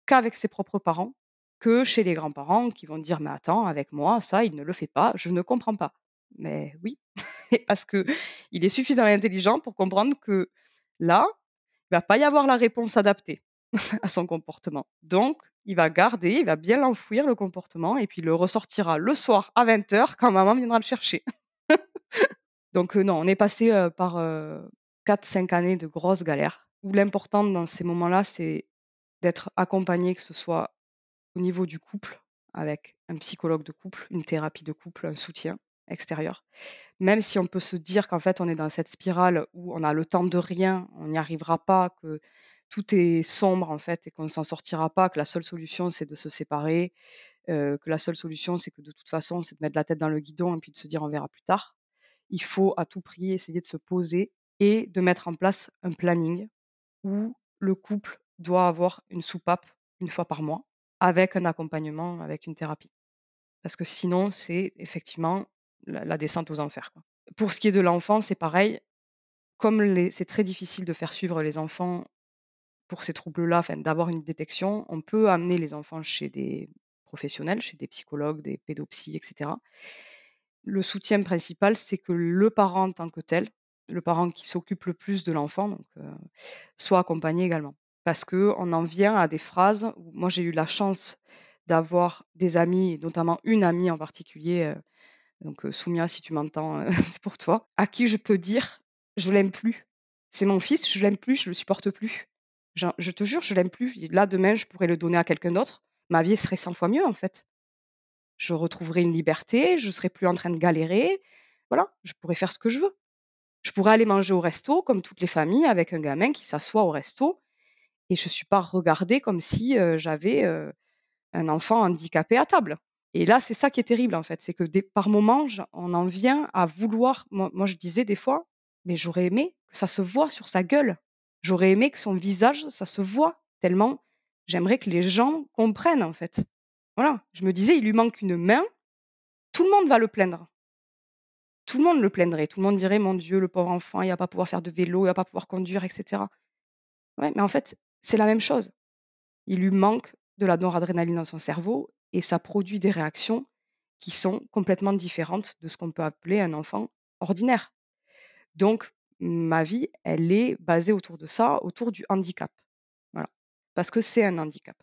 Speaker 2: qu'avec ses propres parents que chez les grands-parents qui vont dire mais attends avec moi ça il ne le fait pas je ne comprends pas mais oui <laughs> parce que il est suffisamment intelligent pour comprendre que là il va pas y avoir la réponse adaptée à son comportement donc il va garder, il va bien l'enfouir le comportement et puis il le ressortira le soir à 20h quand maman viendra le chercher. <laughs> Donc euh, non, on est passé euh, par 4-5 euh, années de grosses galères où l'important dans ces moments-là, c'est d'être accompagné, que ce soit au niveau du couple, avec un psychologue de couple, une thérapie de couple, un soutien, extérieur. Même si on peut se dire qu'en fait, on est dans cette spirale où on a le temps de rien, on n'y arrivera pas, que tout est sombre en fait et qu'on ne s'en sortira pas, que la seule solution c'est de se séparer, que la seule solution c'est que de toute façon c'est de mettre la tête dans le guidon et puis de se dire on verra plus tard. Il faut à tout prix essayer de se poser et de mettre en place un planning où le couple doit avoir une soupape une fois par mois avec un accompagnement, avec une thérapie. Parce que sinon, c'est effectivement la, descente aux enfers. Pour ce qui est de l'enfant, c'est pareil. Comme c'est très difficile de faire suivre les enfants pour ces troubles-là, d'avoir une détection, on peut amener les enfants chez des professionnels, chez des psychologues, des pédopsies, etc. Le soutien principal, c'est que le parent en tant que tel, le parent qui s'occupe le plus de l'enfant, euh, soit accompagné également. Parce qu'on en vient à des phrases où moi j'ai eu la chance d'avoir des amis, notamment une amie en particulier, euh, donc euh, Soumia, si tu m'entends, <laughs> c'est pour toi, à qui je peux dire je l'aime plus. C'est mon fils, je l'aime plus, je le supporte plus. Je, te jure, je l'aime plus. Là, demain, je pourrais le donner à quelqu'un d'autre. Ma vie serait 100 fois mieux, en fait. Je retrouverais une liberté, je serais plus en train de galérer. Voilà, je pourrais faire ce que je veux. Je pourrais aller manger au resto, comme toutes les familles, avec un gamin qui s'assoit au resto. Et je ne suis pas regardée comme si j'avais un enfant handicapé à table. Et là, c'est ça qui est terrible, en fait. C'est que par moments, on en vient à vouloir. Moi, je disais des fois, mais j'aurais aimé que ça se voit sur sa gueule. J'aurais aimé que son visage, ça se voit tellement. J'aimerais que les gens comprennent, en fait. Voilà. Je me disais, il lui manque une main. Tout le monde va le plaindre tout le monde le plaindrait. Tout le monde dirait Mon Dieu, le pauvre enfant, il va pas pouvoir faire de vélo, il va pas pouvoir conduire, etc. Mais en fait, c'est la même chose. Il lui manque de la noradrénaline dans son cerveau et ça produit des réactions qui sont complètement différentes de ce qu'on peut appeler un enfant ordinaire. Donc, ma vie, elle est basée autour de ça, autour du handicap. Voilà. Parce que c'est un handicap.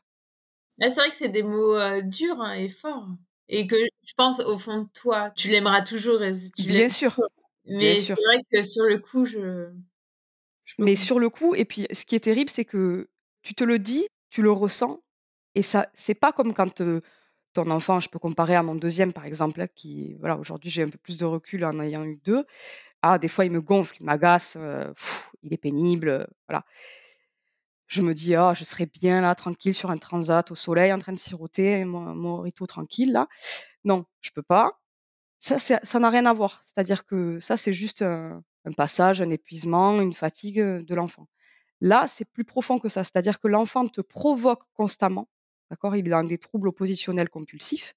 Speaker 3: c'est vrai que c'est des mots euh, durs hein, et forts et que je pense au fond de toi, tu l'aimeras toujours.
Speaker 2: Bien sûr.
Speaker 3: Mais c'est vrai que sur le coup, je.
Speaker 2: Mais sur le coup, et puis ce qui est terrible, c'est que tu te le dis, tu le ressens, et ça, c'est pas comme quand ton enfant, je peux comparer à mon deuxième par exemple, qui, voilà, aujourd'hui j'ai un peu plus de recul en ayant eu deux. Ah, des fois il me gonfle, il m'agace, il est pénible, voilà je me dis, ah, je serais bien là, tranquille, sur un transat au soleil, en train de siroter mon, mon tranquille, là. Non, je peux pas. Ça, ça n'a rien à voir. C'est-à-dire que ça, c'est juste un, passage, un épuisement, une fatigue de l'enfant. Là, c'est plus profond que ça. C'est-à-dire que l'enfant te provoque constamment. D'accord Il est dans des troubles oppositionnels compulsifs.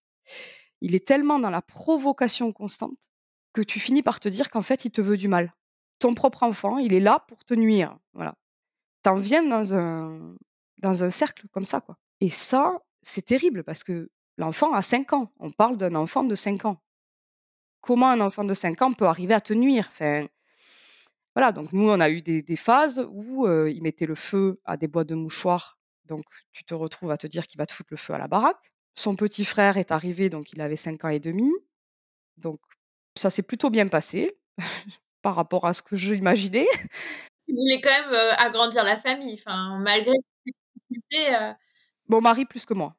Speaker 2: Il est tellement dans la provocation constante que tu finis par te dire qu'en fait, il te veut du mal. Ton propre enfant, il est là pour te nuire. Voilà t'en viens dans un, dans un cercle comme ça, quoi. Et ça, c'est terrible parce que l'enfant a 5 ans. On parle d'un enfant de 5 ans. Comment un enfant de 5 ans peut arriver à te nuire? Voilà, donc nous, on a eu des, phases où il mettait le feu à des boîtes de mouchoirs. Donc, tu te retrouves à te dire qu'il va te foutre le feu à la baraque. Son petit frère est arrivé, donc il avait 5 ans et demi. Donc, ça s'est plutôt bien passé <laughs> par rapport à ce que j'imaginais
Speaker 3: tu voulais quand même euh, agrandir la famille, enfin, malgré les difficultés. Euh.
Speaker 2: Mon mari plus que moi.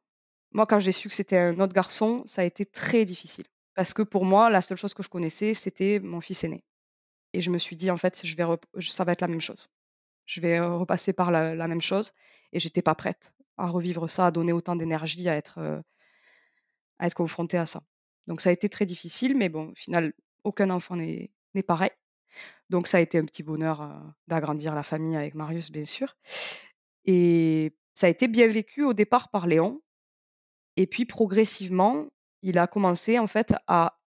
Speaker 2: Moi, quand j'ai su que c'était un autre garçon, ça a été très difficile. Parce que pour moi, la seule chose que je connaissais, c'était mon fils aîné. Et je me suis dit, en fait, je vais ça va être la même chose. Je vais repasser par la, même chose. Et j'étais pas prête à revivre ça, à donner autant d'énergie, à être, euh, à être confrontée à ça. Donc ça a été très difficile, mais bon, au final, aucun enfant n'est pareil. Donc ça a été un petit bonheur d'agrandir la famille avec Marius, bien sûr. Et ça a été bien vécu au départ par Léon. Et puis progressivement, il a commencé en fait à,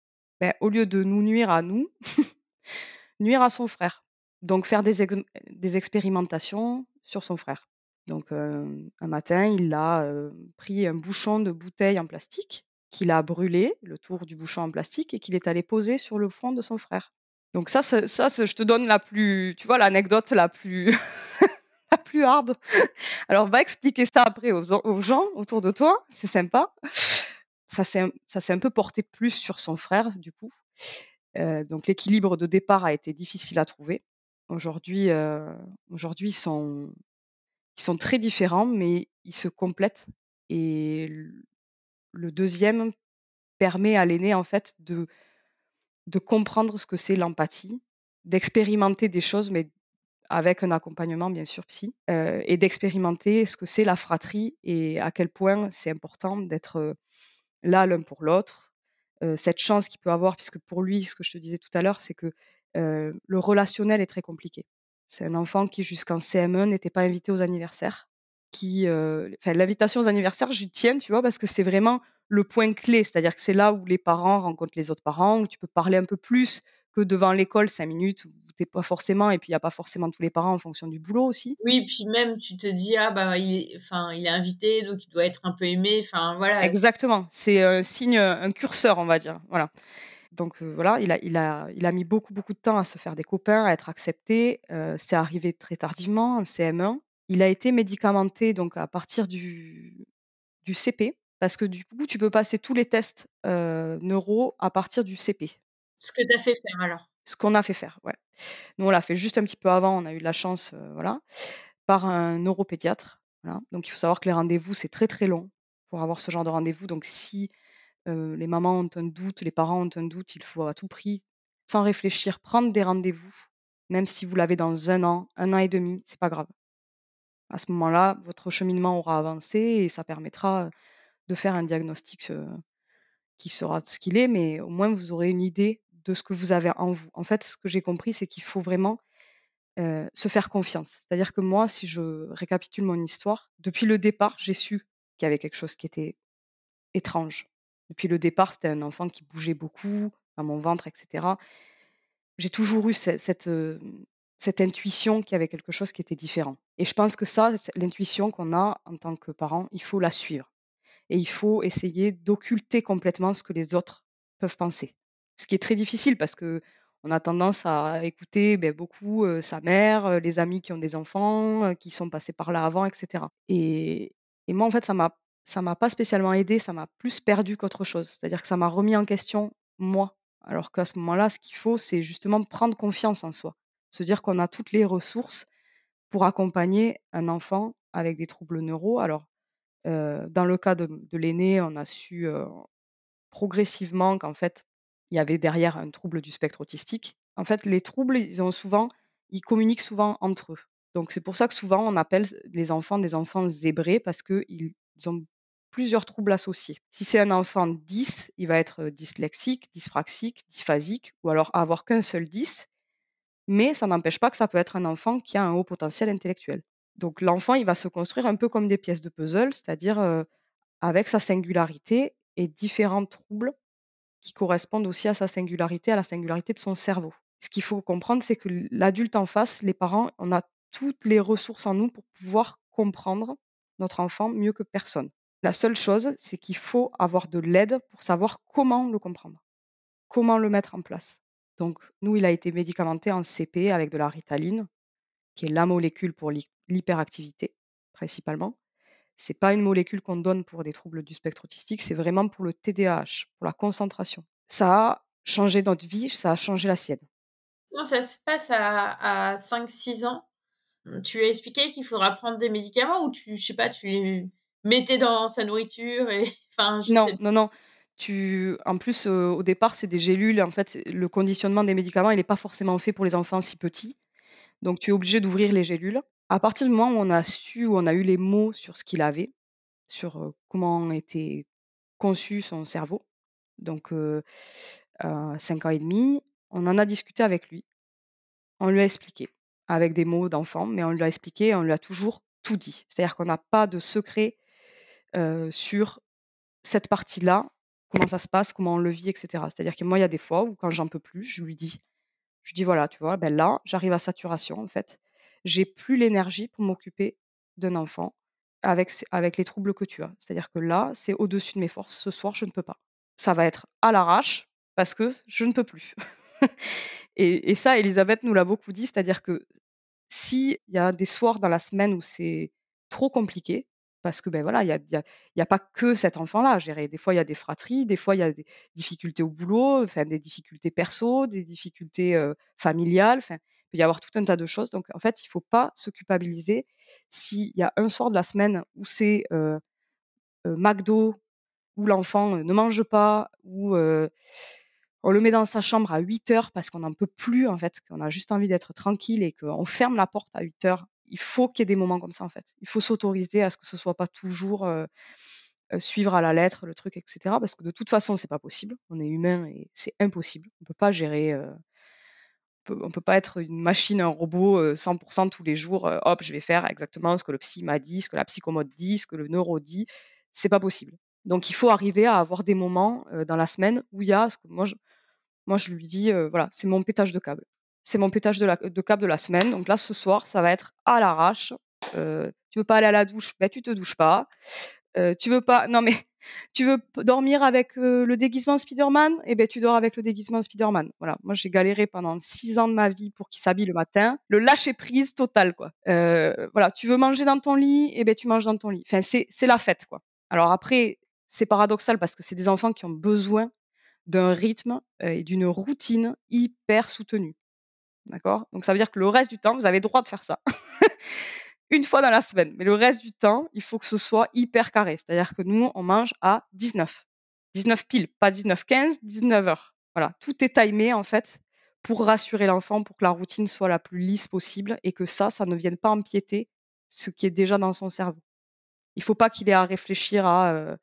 Speaker 2: ben, au lieu de nous nuire à nous, <laughs> nuire à son frère. Donc faire des, des expérimentations sur son frère. Donc un matin, il a pris un bouchon de bouteille en plastique qu'il a brûlé, le tour du bouchon en plastique, et qu'il est allé poser sur le front de son frère. Donc ça, ça, je te donne la plus, tu vois, l'anecdote la plus, <laughs> la plus hard. Alors va expliquer ça après aux, gens autour de toi, c'est sympa. Ça s'est, un peu porté plus sur son frère du coup. Euh, donc l'équilibre de départ a été difficile à trouver. Aujourd'hui, euh, aujourd'hui ils sont, ils sont très différents, mais ils se complètent. Et le deuxième permet à l'aîné en fait de comprendre ce que c'est l'empathie, d'expérimenter des choses, mais avec un accompagnement bien sûr psy, euh, et d'expérimenter ce que c'est la fratrie et à quel point c'est important d'être euh, là l'un pour l'autre. Euh, cette chance qu'il peut avoir, puisque pour lui, ce que je te disais tout à l'heure, c'est que le relationnel est très compliqué. C'est un enfant qui jusqu'en CM1 n'était pas invité aux anniversaires. Qui, l'invitation aux anniversaires, j'y tiens, tu vois, parce que c'est vraiment le point clé, c'est-à-dire que c'est là où les parents rencontrent les autres parents, où tu peux parler un peu plus que devant l'école, cinq minutes, où t'es pas forcément, et puis il n'y a pas forcément tous les parents en fonction du boulot aussi.
Speaker 3: Oui, puis même tu te dis, ah bah il est, enfin, il est invité, donc il doit être un peu aimé, enfin voilà.
Speaker 2: Exactement, c'est un signe, un curseur, on va dire. Voilà. Donc euh, voilà, il a, il, a, il a mis beaucoup, beaucoup de temps à se faire des copains, à être accepté. Euh, c'est arrivé très tardivement, en CM1. Il a été médicamenté donc à partir du, du CP, parce que du coup, tu peux passer tous les tests euh, neuro à partir du CP.
Speaker 3: Ce que tu as fait faire alors
Speaker 2: Ce qu'on a fait faire, ouais. Nous, on l'a fait juste un petit peu avant, on a eu de la chance, euh, voilà, par un neuropédiatre. Donc, il faut savoir que les rendez-vous, c'est très très long pour avoir ce genre de rendez-vous. Donc, si euh, les mamans ont un doute, les parents ont un doute, il faut à tout prix, sans réfléchir, prendre des rendez-vous, même si vous l'avez dans un an, un an et demi, c'est pas grave. À ce moment-là, votre cheminement aura avancé et ça permettra de faire un diagnostic qui sera ce qu'il est, mais au moins vous aurez une idée de ce que vous avez en vous. En fait, ce que j'ai compris, c'est qu'il faut vraiment se faire confiance. C'est-à-dire que moi, si je récapitule mon histoire, depuis le départ, j'ai su qu'il y avait quelque chose qui était étrange. Depuis le départ, c'était un enfant qui bougeait beaucoup dans mon ventre, etc. J'ai toujours eu cette, cette, intuition qu'il y avait quelque chose qui était différent. Et je pense que ça, l'intuition qu'on a en tant que parent, il faut la suivre. Et il faut essayer d'occulter complètement ce que les autres peuvent penser. Ce qui est très difficile parce que on a tendance à écouter ben, beaucoup sa mère, les amis qui ont des enfants, qui sont passés par là avant, etc. Et, et moi, en fait, ça m'a ça m'a pas spécialement aidé, ça m'a plus perdu qu'autre chose. C'est-à-dire que ça m'a remis en question moi. Alors qu'à ce moment-là, ce qu'il faut, c'est justement prendre confiance en soi. Se dire qu'on a toutes les ressources pour accompagner un enfant avec des troubles neuro. Alors, euh, dans le cas de, l'aîné, on a su euh, progressivement qu'en fait, il y avait derrière un trouble du spectre autistique. En fait, les troubles, ils ont souvent, ils communiquent souvent entre eux. Donc c'est pour ça que souvent on appelle les enfants des enfants zébrés parce qu'ils ont plusieurs troubles associés. Si c'est un enfant 10, il va être dyslexique, dyspraxique, dysphasique, ou alors avoir qu'un seul 10, mais ça n'empêche pas que ça peut être un enfant qui a un haut potentiel intellectuel. Donc l'enfant, il va se construire un peu comme des pièces de puzzle, c'est-à-dire euh, avec sa singularité et différents troubles qui correspondent aussi à sa singularité, à la singularité de son cerveau. Ce qu'il faut comprendre, c'est que l'adulte en face, les parents, on a toutes les ressources en nous pour pouvoir comprendre notre enfant mieux que personne. La seule chose, c'est qu'il faut avoir de l'aide pour savoir comment le comprendre, comment le mettre en place. Donc, nous, il a été médicamenté en CP avec de la ritaline, qui est la molécule pour l'hyperactivité, principalement. Ce n'est pas une molécule qu'on donne pour des troubles du spectre autistique, c'est vraiment pour le TDAH, pour la concentration. Ça a changé notre vie, ça a changé la sienne.
Speaker 3: Comment ça se passe à, à 5-6 ans? Tu lui as expliqué qu'il faudra prendre des médicaments ou tu, je sais pas, tu mettez dans sa nourriture et <laughs> enfin
Speaker 2: non non non en plus euh, au départ c'est des gélules en fait le conditionnement des médicaments il n'est pas forcément fait pour les enfants si petits. Donc tu es obligé d'ouvrir les gélules. À partir du moment où on a su où on a eu les mots sur ce qu'il avait sur euh, comment était conçu son cerveau donc euh, 5 ans et demi on en a discuté avec lui. On lui a expliqué avec des mots d'enfant mais on lui a expliqué on lui a toujours tout dit. C'est à dire qu'on n'a pas de secret sur cette partie-là, comment ça se passe, comment on le vit, etc. C'est-à-dire que moi, il y a des fois où quand j'en peux plus, je lui dis, je dis voilà, tu vois, ben là, j'arrive à saturation en fait. J'ai plus l'énergie pour m'occuper d'un enfant avec, les troubles que tu as. C'est-à-dire que là, c'est au-dessus de mes forces. Ce soir, je ne peux pas. Ça va être à l'arrache parce que je ne peux plus. <laughs> et, et, ça, Elisabeth nous l'a beaucoup dit, c'est-à-dire que s'il y a des soirs dans la semaine où c'est trop compliqué, parce que ben voilà, il n'y a, y a, pas que cet enfant-là à. Des fois, il y a des fratries, des fois, il y a des difficultés au boulot, des difficultés perso, des difficultés familiales. Il peut y avoir tout un tas de choses. Donc, en fait, il ne faut pas se culpabiliser s'il y a un soir de la semaine où c'est McDo, où l'enfant ne mange pas, où on le met dans sa chambre à 8 heures parce qu'on n'en peut plus, en fait, qu'on a juste envie d'être tranquille et qu'on ferme la porte à 8 heures. Il faut qu'il y ait des moments comme ça, en fait. Il faut s'autoriser à ce que ce soit pas toujours euh, euh, suivre à la lettre le truc, etc. Parce que de toute façon, c'est pas possible. On est humain et c'est impossible. On peut pas gérer. Euh, on peut pas être une machine, un robot 100% tous les jours. hop, je vais faire exactement ce que le psy m'a dit, ce que la psychomote dit, ce que le neuro dit. C'est pas possible. Donc il faut arriver à avoir des moments dans la semaine où il y a ce que moi je, moi, je lui dis, voilà, c'est mon pétage de câble. C'est mon pétage de, de, câble de la semaine. Donc là, ce soir, ça va être à l'arrache. Euh, tu veux pas aller à la douche, ben tu te douches pas. Euh, tu veux pas, non mais <laughs> tu veux dormir avec le déguisement Spider-Man, et eh ben tu dors avec le déguisement Spider-Man. Voilà, moi j'ai galéré pendant six ans de ma vie pour qu'il s'habille le matin, le lâcher prise total quoi. Euh, voilà, tu veux manger dans ton lit, et eh ben tu manges dans ton lit. Enfin c'est la fête quoi. Alors après c'est paradoxal parce que c'est des enfants qui ont besoin d'un rythme et d'une routine hyper soutenue. D'accord? Donc ça veut dire que le reste du temps, vous avez le droit de faire ça. <laughs> Une fois dans la semaine. Mais le reste du temps, il faut que ce soit hyper carré. C'est-à-dire que nous, on mange à 19. 19 piles, pas 19, 15, 19 heures. Voilà, tout est timé en fait pour rassurer l'enfant, pour que la routine soit la plus lisse possible et que ça, ça ne vienne pas empiéter ce qui est déjà dans son cerveau. Il ne faut pas qu'il ait à réfléchir à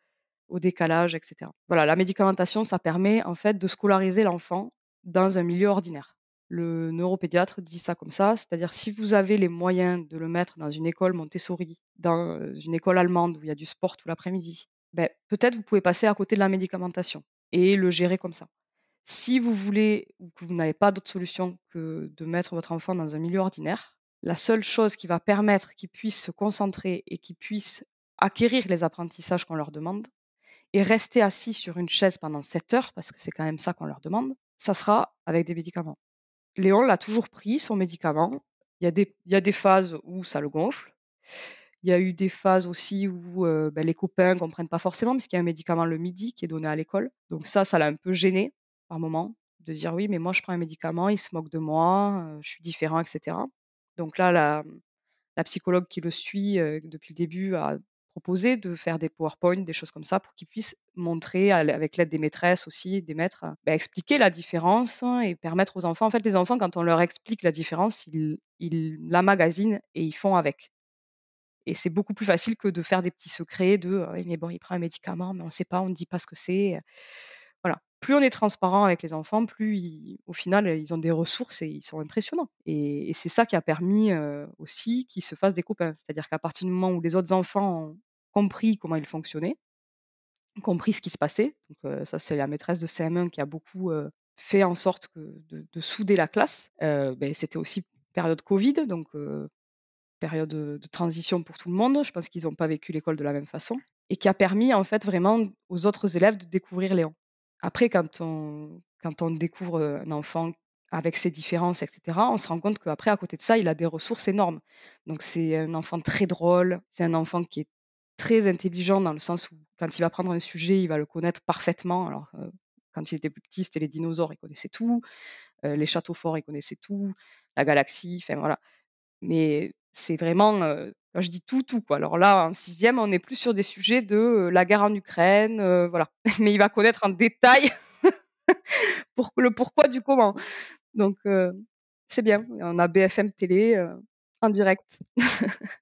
Speaker 2: au décalage, etc. Voilà, la médicamentation, ça permet en fait de scolariser l'enfant dans un milieu ordinaire. Le neuropédiatre dit ça comme ça, c'est-à-dire si vous avez les moyens de le mettre dans une école Montessori, dans une école allemande où il y a du sport tout l'après-midi, ben, peut-être vous pouvez passer à côté de la médicamentation et le gérer comme ça. Si vous voulez ou que vous n'avez pas d'autre solution que de mettre votre enfant dans un milieu ordinaire, la seule chose qui va permettre qu'il puisse se concentrer et qu'il puisse acquérir les apprentissages qu'on leur demande, et rester assis sur une chaise pendant 7 heures, parce que c'est quand même ça qu'on leur demande, ça sera avec des médicaments. Léon l'a toujours pris, son médicament. Il y, a des, phases où ça le gonfle. Il y a eu des phases aussi où euh, ben, les copains ne comprennent pas forcément, parce qu'il y a un médicament le midi qui est donné à l'école. Donc ça, ça l'a un peu gêné par moment, de dire oui, mais moi je prends un médicament, il se moque de moi, euh, je suis différent, etc. Donc là, la, la psychologue qui le suit euh, depuis le début a proposer de faire des PowerPoint, des choses comme ça, pour qu'ils puissent montrer, avec l'aide des maîtresses aussi, des maîtres, bah, expliquer la différence et permettre aux enfants. En fait, les enfants, quand on leur explique la différence, ils, ils la magasinent et ils font avec. Et c'est beaucoup plus facile que de faire des petits secrets de oui, mais bon, il prend un médicament, mais on ne sait pas, on ne dit pas ce que c'est. Plus on est transparent avec les enfants, plus au final, ils ont des ressources et ils sont impressionnants. Et, c'est ça qui a permis aussi qu'ils se fassent des copains. C'est-à-dire qu'à partir du moment où les autres enfants ont compris comment ils fonctionnaient, compris ce qui se passait, donc ça c'est la maîtresse de CM1 qui a beaucoup fait en sorte de, souder la classe. Ben, c'était aussi période Covid, donc période de, de transition pour tout le monde. Je pense qu'ils n'ont pas vécu l'école de la même façon et qui a permis en fait vraiment aux autres élèves de découvrir Léon. Après, quand on, découvre un enfant avec ses différences, etc., on se rend compte qu'après, à côté de ça, il a des ressources énormes. Donc, c'est un enfant très drôle, c'est un enfant qui est très intelligent dans le sens où, quand il va prendre un sujet, il va le connaître parfaitement. Alors, quand il était plus petit, c'était les dinosaures, il connaissait tout. les châteaux forts, il connaissait tout. La galaxie, enfin voilà. Mais c'est vraiment, quand je dis tout, tout quoi. Alors là, en sixième, on est plus sur des sujets de la guerre en Ukraine, voilà. <laughs> Mais il va connaître en détail <laughs> pour le pourquoi du comment. Donc c'est bien. On a BFM télé en direct. <laughs>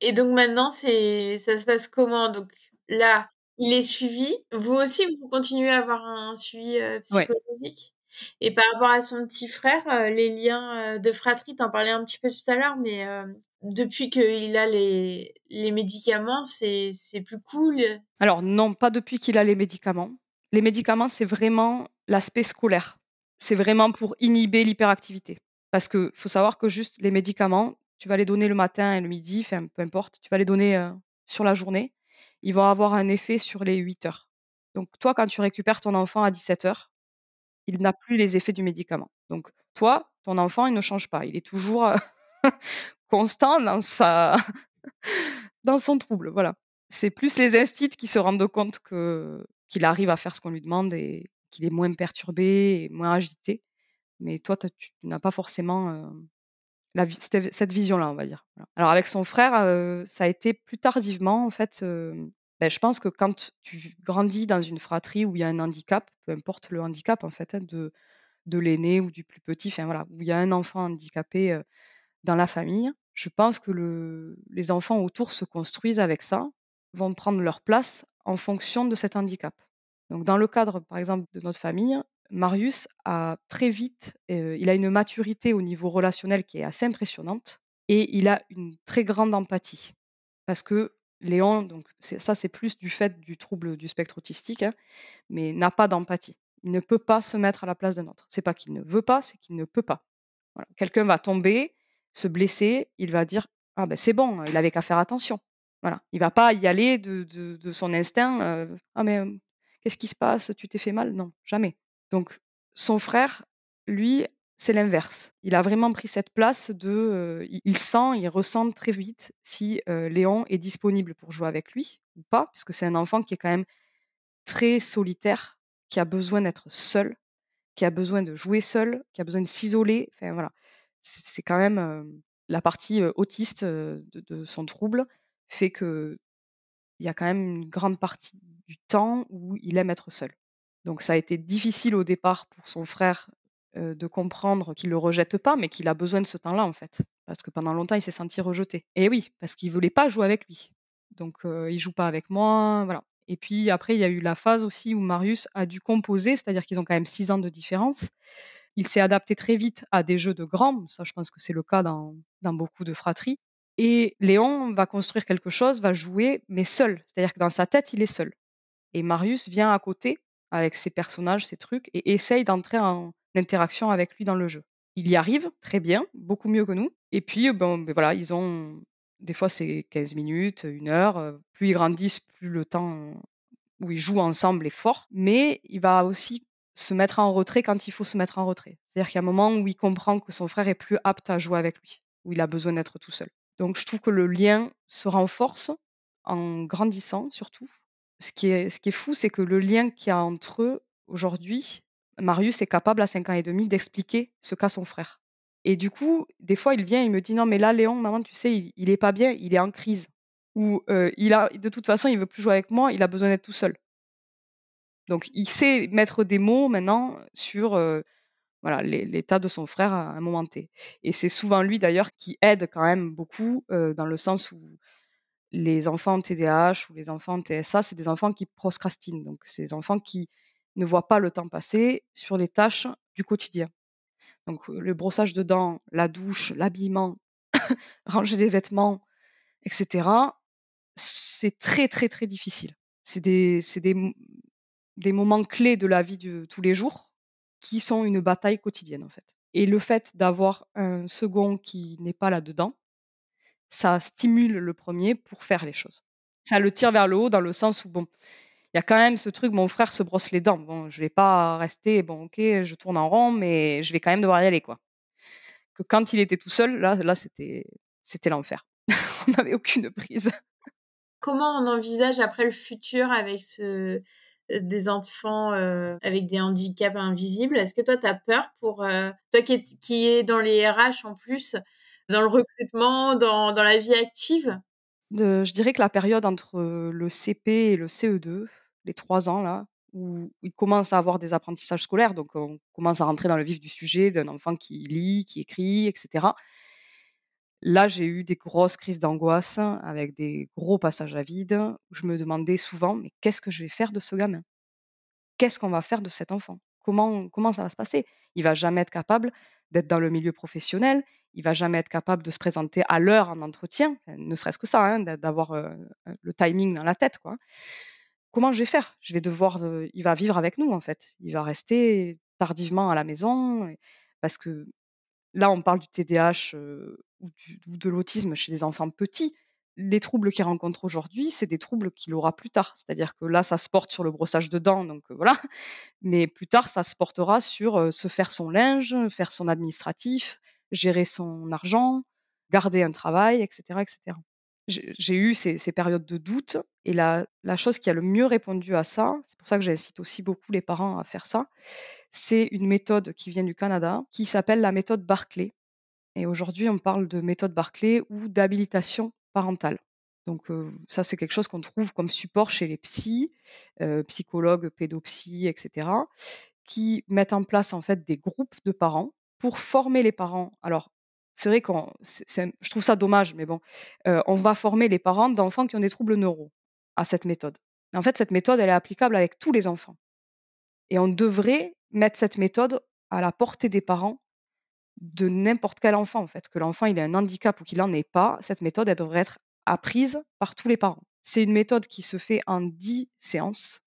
Speaker 3: Et donc maintenant, c'est ça se passe comment? Donc là, il est suivi. Vous aussi, vous continuez à avoir un suivi psychologique? Et par rapport à son petit frère, euh, les liens euh, de fratrie, t'en parlais un petit peu tout à l'heure, mais euh, depuis qu'il a les, les médicaments, c'est plus cool?
Speaker 2: Alors non, pas depuis qu'il a les médicaments. Les médicaments, c'est vraiment l'aspect scolaire. C'est vraiment pour inhiber l'hyperactivité. Parce qu'il faut savoir que juste les médicaments, tu vas les donner le matin et le midi, enfin, peu importe, tu vas les donner sur la journée. Ils vont avoir un effet sur les 8 heures. Donc toi, quand tu récupères ton enfant à 17 heures, il n'a plus les effets du médicament. Donc, toi, ton enfant, il ne change pas. Il est toujours euh, <laughs> constant dans, sa <laughs> dans son trouble. Voilà. C'est plus les instits qui se rendent compte que qu'il arrive à faire ce qu'on lui demande et qu'il est moins perturbé et moins agité. Mais toi, tu n'as pas forcément euh, cette, vision-là, on va dire. Alors avec son frère, euh, ça a été plus tardivement, en fait. Ben, je pense que quand tu grandis dans une fratrie où il y a un handicap, peu importe le handicap en fait, hein, de, de l'aîné ou du plus petit, enfin voilà, où il y a un enfant handicapé euh, dans la famille, je pense que le, les enfants autour se construisent avec ça, vont prendre leur place en fonction de cet handicap. Donc dans le cadre, par exemple, de notre famille, Marius a très vite, euh, il a une maturité au niveau relationnel qui est assez impressionnante et il a une très grande empathie. Parce que Léon, donc ça c'est plus du fait du trouble du spectre autistique, hein, mais n'a pas d'empathie. Il ne peut pas se mettre à la place d'un autre. C'est pas qu'il ne veut pas, c'est qu'il ne peut pas. Quelqu'un va tomber, se blesser, il va dire ah ben c'est bon, il avait qu'à faire attention. Voilà, il va pas y aller de, son instinct. Ah mais euh, qu'est-ce qui se passe? Tu t'es fait mal Non, jamais. Donc son frère, lui, c'est l'inverse. Il a vraiment pris cette place de, il sent, il ressent très vite si Léon est disponible pour jouer avec lui ou pas, puisque c'est un enfant qui est quand même très solitaire, qui a besoin d'être seul, qui a besoin de jouer seul, qui a besoin de s'isoler. Enfin voilà, c'est quand même la partie autiste de, son trouble fait que il y a quand même une grande partie du temps où il aime être seul. Donc ça a été difficile au départ pour son frère de comprendre qu'il le rejette pas, mais qu'il a besoin de ce temps-là en fait, parce que pendant longtemps il s'est senti rejeté. Et oui, parce qu'il voulait pas jouer avec lui. Donc il joue pas avec moi, voilà. Et puis après il y a eu la phase aussi où Marius a dû composer, c'est-à-dire qu'ils ont quand même six ans de différence. Il s'est adapté très vite à des jeux de grands, ça je pense que c'est le cas dans, beaucoup de fratries. Et Léon va construire quelque chose, va jouer, mais seul. C'est-à-dire que dans sa tête, il est seul. Et Marius vient à côté avec ses personnages, ses trucs, et essaye d'entrer en interaction avec lui dans le jeu. Il y arrive très bien, beaucoup mieux que nous. Et puis, bon, ben voilà, ils ont. Des fois, c'est 15 minutes, une heure. Plus ils grandissent, plus le temps où ils jouent ensemble est fort. Mais il va aussi se mettre en retrait quand il faut se mettre en retrait. C'est-à-dire qu'il y a un moment où il comprend que son frère est plus apte à jouer avec lui, où il a besoin d'être tout seul. Donc je trouve que le lien se renforce en grandissant surtout. Ce qui est, fou, c'est que le lien qu'il y a entre eux aujourd'hui, Marius est capable à 5 ans et demi d'expliquer ce qu'a son frère. Et du coup, des fois, il vient, il me dit non, mais là, Léon, maman, tu sais, il, il est pas bien, il est en crise. Ou euh, il a, de toute façon, il veut plus jouer avec moi, il a besoin d'être tout seul. Donc, il sait mettre des mots maintenant sur euh, voilà l'état de son frère à un moment T. Et c'est souvent lui d'ailleurs qui aide quand même beaucoup euh, dans le sens où les enfants TDAH ou les enfants TSA, c'est des enfants qui procrastinent. Donc, c'est des enfants qui ne voient pas le temps passer sur les tâches du quotidien. Donc, le brossage de dents, la douche, l'habillement, <coughs> ranger des vêtements, etc. C'est très, très, très difficile. C'est des, des, des moments clés de la vie de tous les jours qui sont une bataille quotidienne en fait. Et le fait d'avoir un second qui n'est pas là-dedans, ça stimule le premier pour faire les choses. Ça le tire vers le haut dans le sens où, bon, il y a quand même ce truc, mon frère se brosse les dents. Bon, je vais pas rester, bon, ok, je tourne en rond, mais je vais quand même devoir y aller, quoi. Que quand il était tout seul, là, là c'était, c'était l'enfer. <laughs> on n'avait aucune prise.
Speaker 3: Comment on envisage après le futur avec ce, des enfants euh, avec des handicaps invisibles. Est-ce que toi, tu as peur pour... Euh, toi qui es, qui est dans les RH en plus, dans le recrutement, dans, dans la vie active?
Speaker 2: Je dirais que la période entre le CP et le CE2, les trois ans, là, où ils commencent à avoir des apprentissages scolaires, donc on commence à rentrer dans le vif du sujet d'un enfant qui lit, qui écrit, etc. Là, j'ai eu des grosses crises d'angoisse avec des gros passages à vide je me demandais souvent mais qu'est-ce que je vais faire de ce gamin? Qu'est-ce qu'on va faire de cet enfant? Comment, comment ça va se passer? Il va jamais être capable d'être dans le milieu professionnel, il va jamais être capable de se présenter à l'heure en entretien, ne serait-ce que ça, hein, d'avoir euh, le timing dans la tête. Quoi. Comment je vais faire? Je vais devoir, euh, il va vivre avec nous en fait. Il va rester tardivement à la maison parce que là, on parle du TDAH ou, de l'autisme chez des enfants petits. Les troubles qu'il rencontre aujourd'hui, c'est des troubles qu'il aura plus tard. C'est-à-dire que là, ça se porte sur le brossage de dents, donc voilà. <laughs> Mais plus tard, ça se portera sur se faire son linge, faire son administratif, gérer son argent, garder un travail, etc., etc. J'ai eu ces, périodes de doute et la, chose qui a le mieux répondu à ça, c'est pour ça que j'incite aussi beaucoup les parents à faire ça, c'est une méthode qui vient du Canada qui s'appelle la méthode Barclay. Et aujourd'hui, on parle de méthode Barclay ou d'habilitation parentale. Donc ça, c'est quelque chose qu'on trouve comme support chez les psys, psychologues, pédopsies, etc., qui mettent en place en fait des groupes de parents pour former les parents. Alors, c'est vrai que je trouve ça dommage, mais bon, on va former les parents d'enfants qui ont des troubles neuraux à cette méthode. En fait, cette méthode, elle est applicable avec tous les enfants. Et on devrait mettre cette méthode à la portée des parents de n'importe quel enfant, en fait. Que l'enfant, ait un handicap ou qu'il n'en ait pas, cette méthode, elle devrait être apprise par tous les parents. C'est une méthode qui se fait en 10 séances.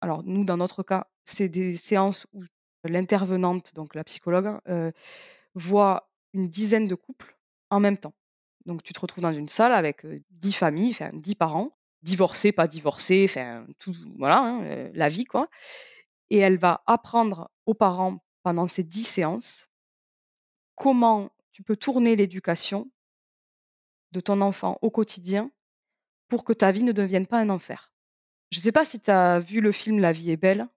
Speaker 2: Alors, nous, dans notre cas, c'est des séances où l'intervenante, donc la psychologue, euh, voit une dizaine de couples en même temps. Donc, tu te retrouves dans une salle avec 10 familles, enfin 10 parents, divorcés, pas divorcés, enfin, tout, voilà, hein, la vie, quoi. Et elle va apprendre aux parents pendant ces 10 séances comment tu peux tourner l'éducation de ton enfant au quotidien pour que ta vie ne devienne pas un enfer. Je ne sais pas si tu as vu le film La vie est belle.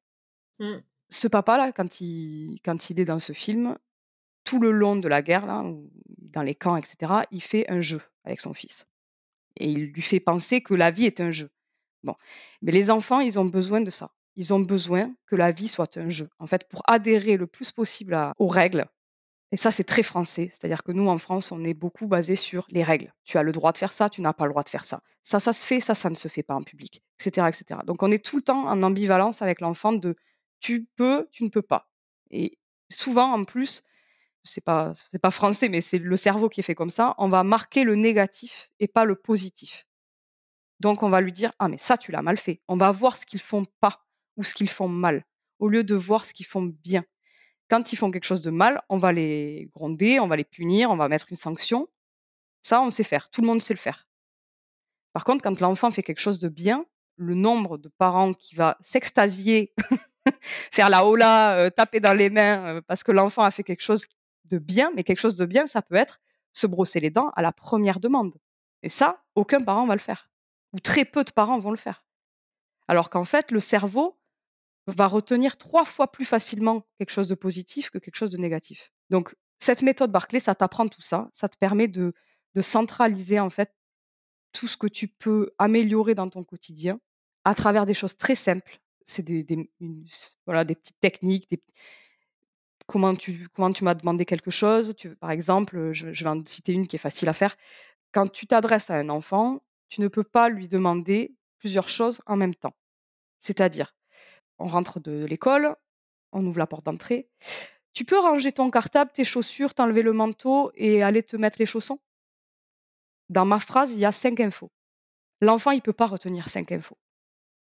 Speaker 2: Mmh. Ce papa-là, quand il, quand il est dans ce film, tout le long de la guerre, dans les camps, etc., il fait un jeu avec son fils. Et il lui fait penser que la vie est un jeu. Bon. Mais les enfants, ils ont besoin de ça. Ils ont besoin que la vie soit un jeu. En fait, pour adhérer le plus possible aux règles, et ça, c'est très français. C'est-à-dire que nous, en France, on est beaucoup basé sur les règles. Tu as le droit de faire ça, tu n'as pas le droit de faire ça. Ça, ça se fait, ça, ça ne se fait pas en public, etc., etc. Donc, on est tout le temps en ambivalence avec l'enfant de tu peux, tu ne peux pas. Et souvent, en plus, c'est pas, pas français, mais c'est le cerveau qui est fait comme ça. On va marquer le négatif et pas le positif. Donc, on va lui dire ah mais ça, tu l'as mal fait. On va voir ce qu'ils font pas ou ce qu'ils font mal, au lieu de voir ce qu'ils font bien quand ils font quelque chose de mal, on va les gronder, on va les punir, on va mettre une sanction. Ça, on sait faire. Tout le monde sait le faire. Par contre, quand l'enfant fait quelque chose de bien, le nombre de parents qui va s'extasier, <laughs> faire la hola, euh, taper dans les mains euh, parce que l'enfant a fait quelque chose de bien, mais quelque chose de bien, ça peut être se brosser les dents à la première demande. Et ça, aucun parent va le faire. Ou très peu de parents vont le faire. Alors qu'en fait, le cerveau, va retenir trois fois plus facilement quelque chose de positif que quelque chose de négatif. Donc, cette méthode Barclay, ça t'apprend tout ça. Ça te permet de, centraliser, en fait, tout ce que tu peux améliorer dans ton quotidien à travers des choses très simples. C'est des, voilà, des petites techniques, comment tu, m'as demandé quelque chose. Par exemple, je, je vais en citer une qui est facile à faire. Quand tu t'adresses à un enfant, tu ne peux pas lui demander plusieurs choses en même temps. C'est-à-dire, on rentre de l'école, on ouvre la porte d'entrée. Tu peux ranger ton cartable, tes chaussures, t'enlever le manteau et aller te mettre les chaussons? Dans ma phrase, il y a cinq infos. L'enfant, il ne peut pas retenir cinq infos.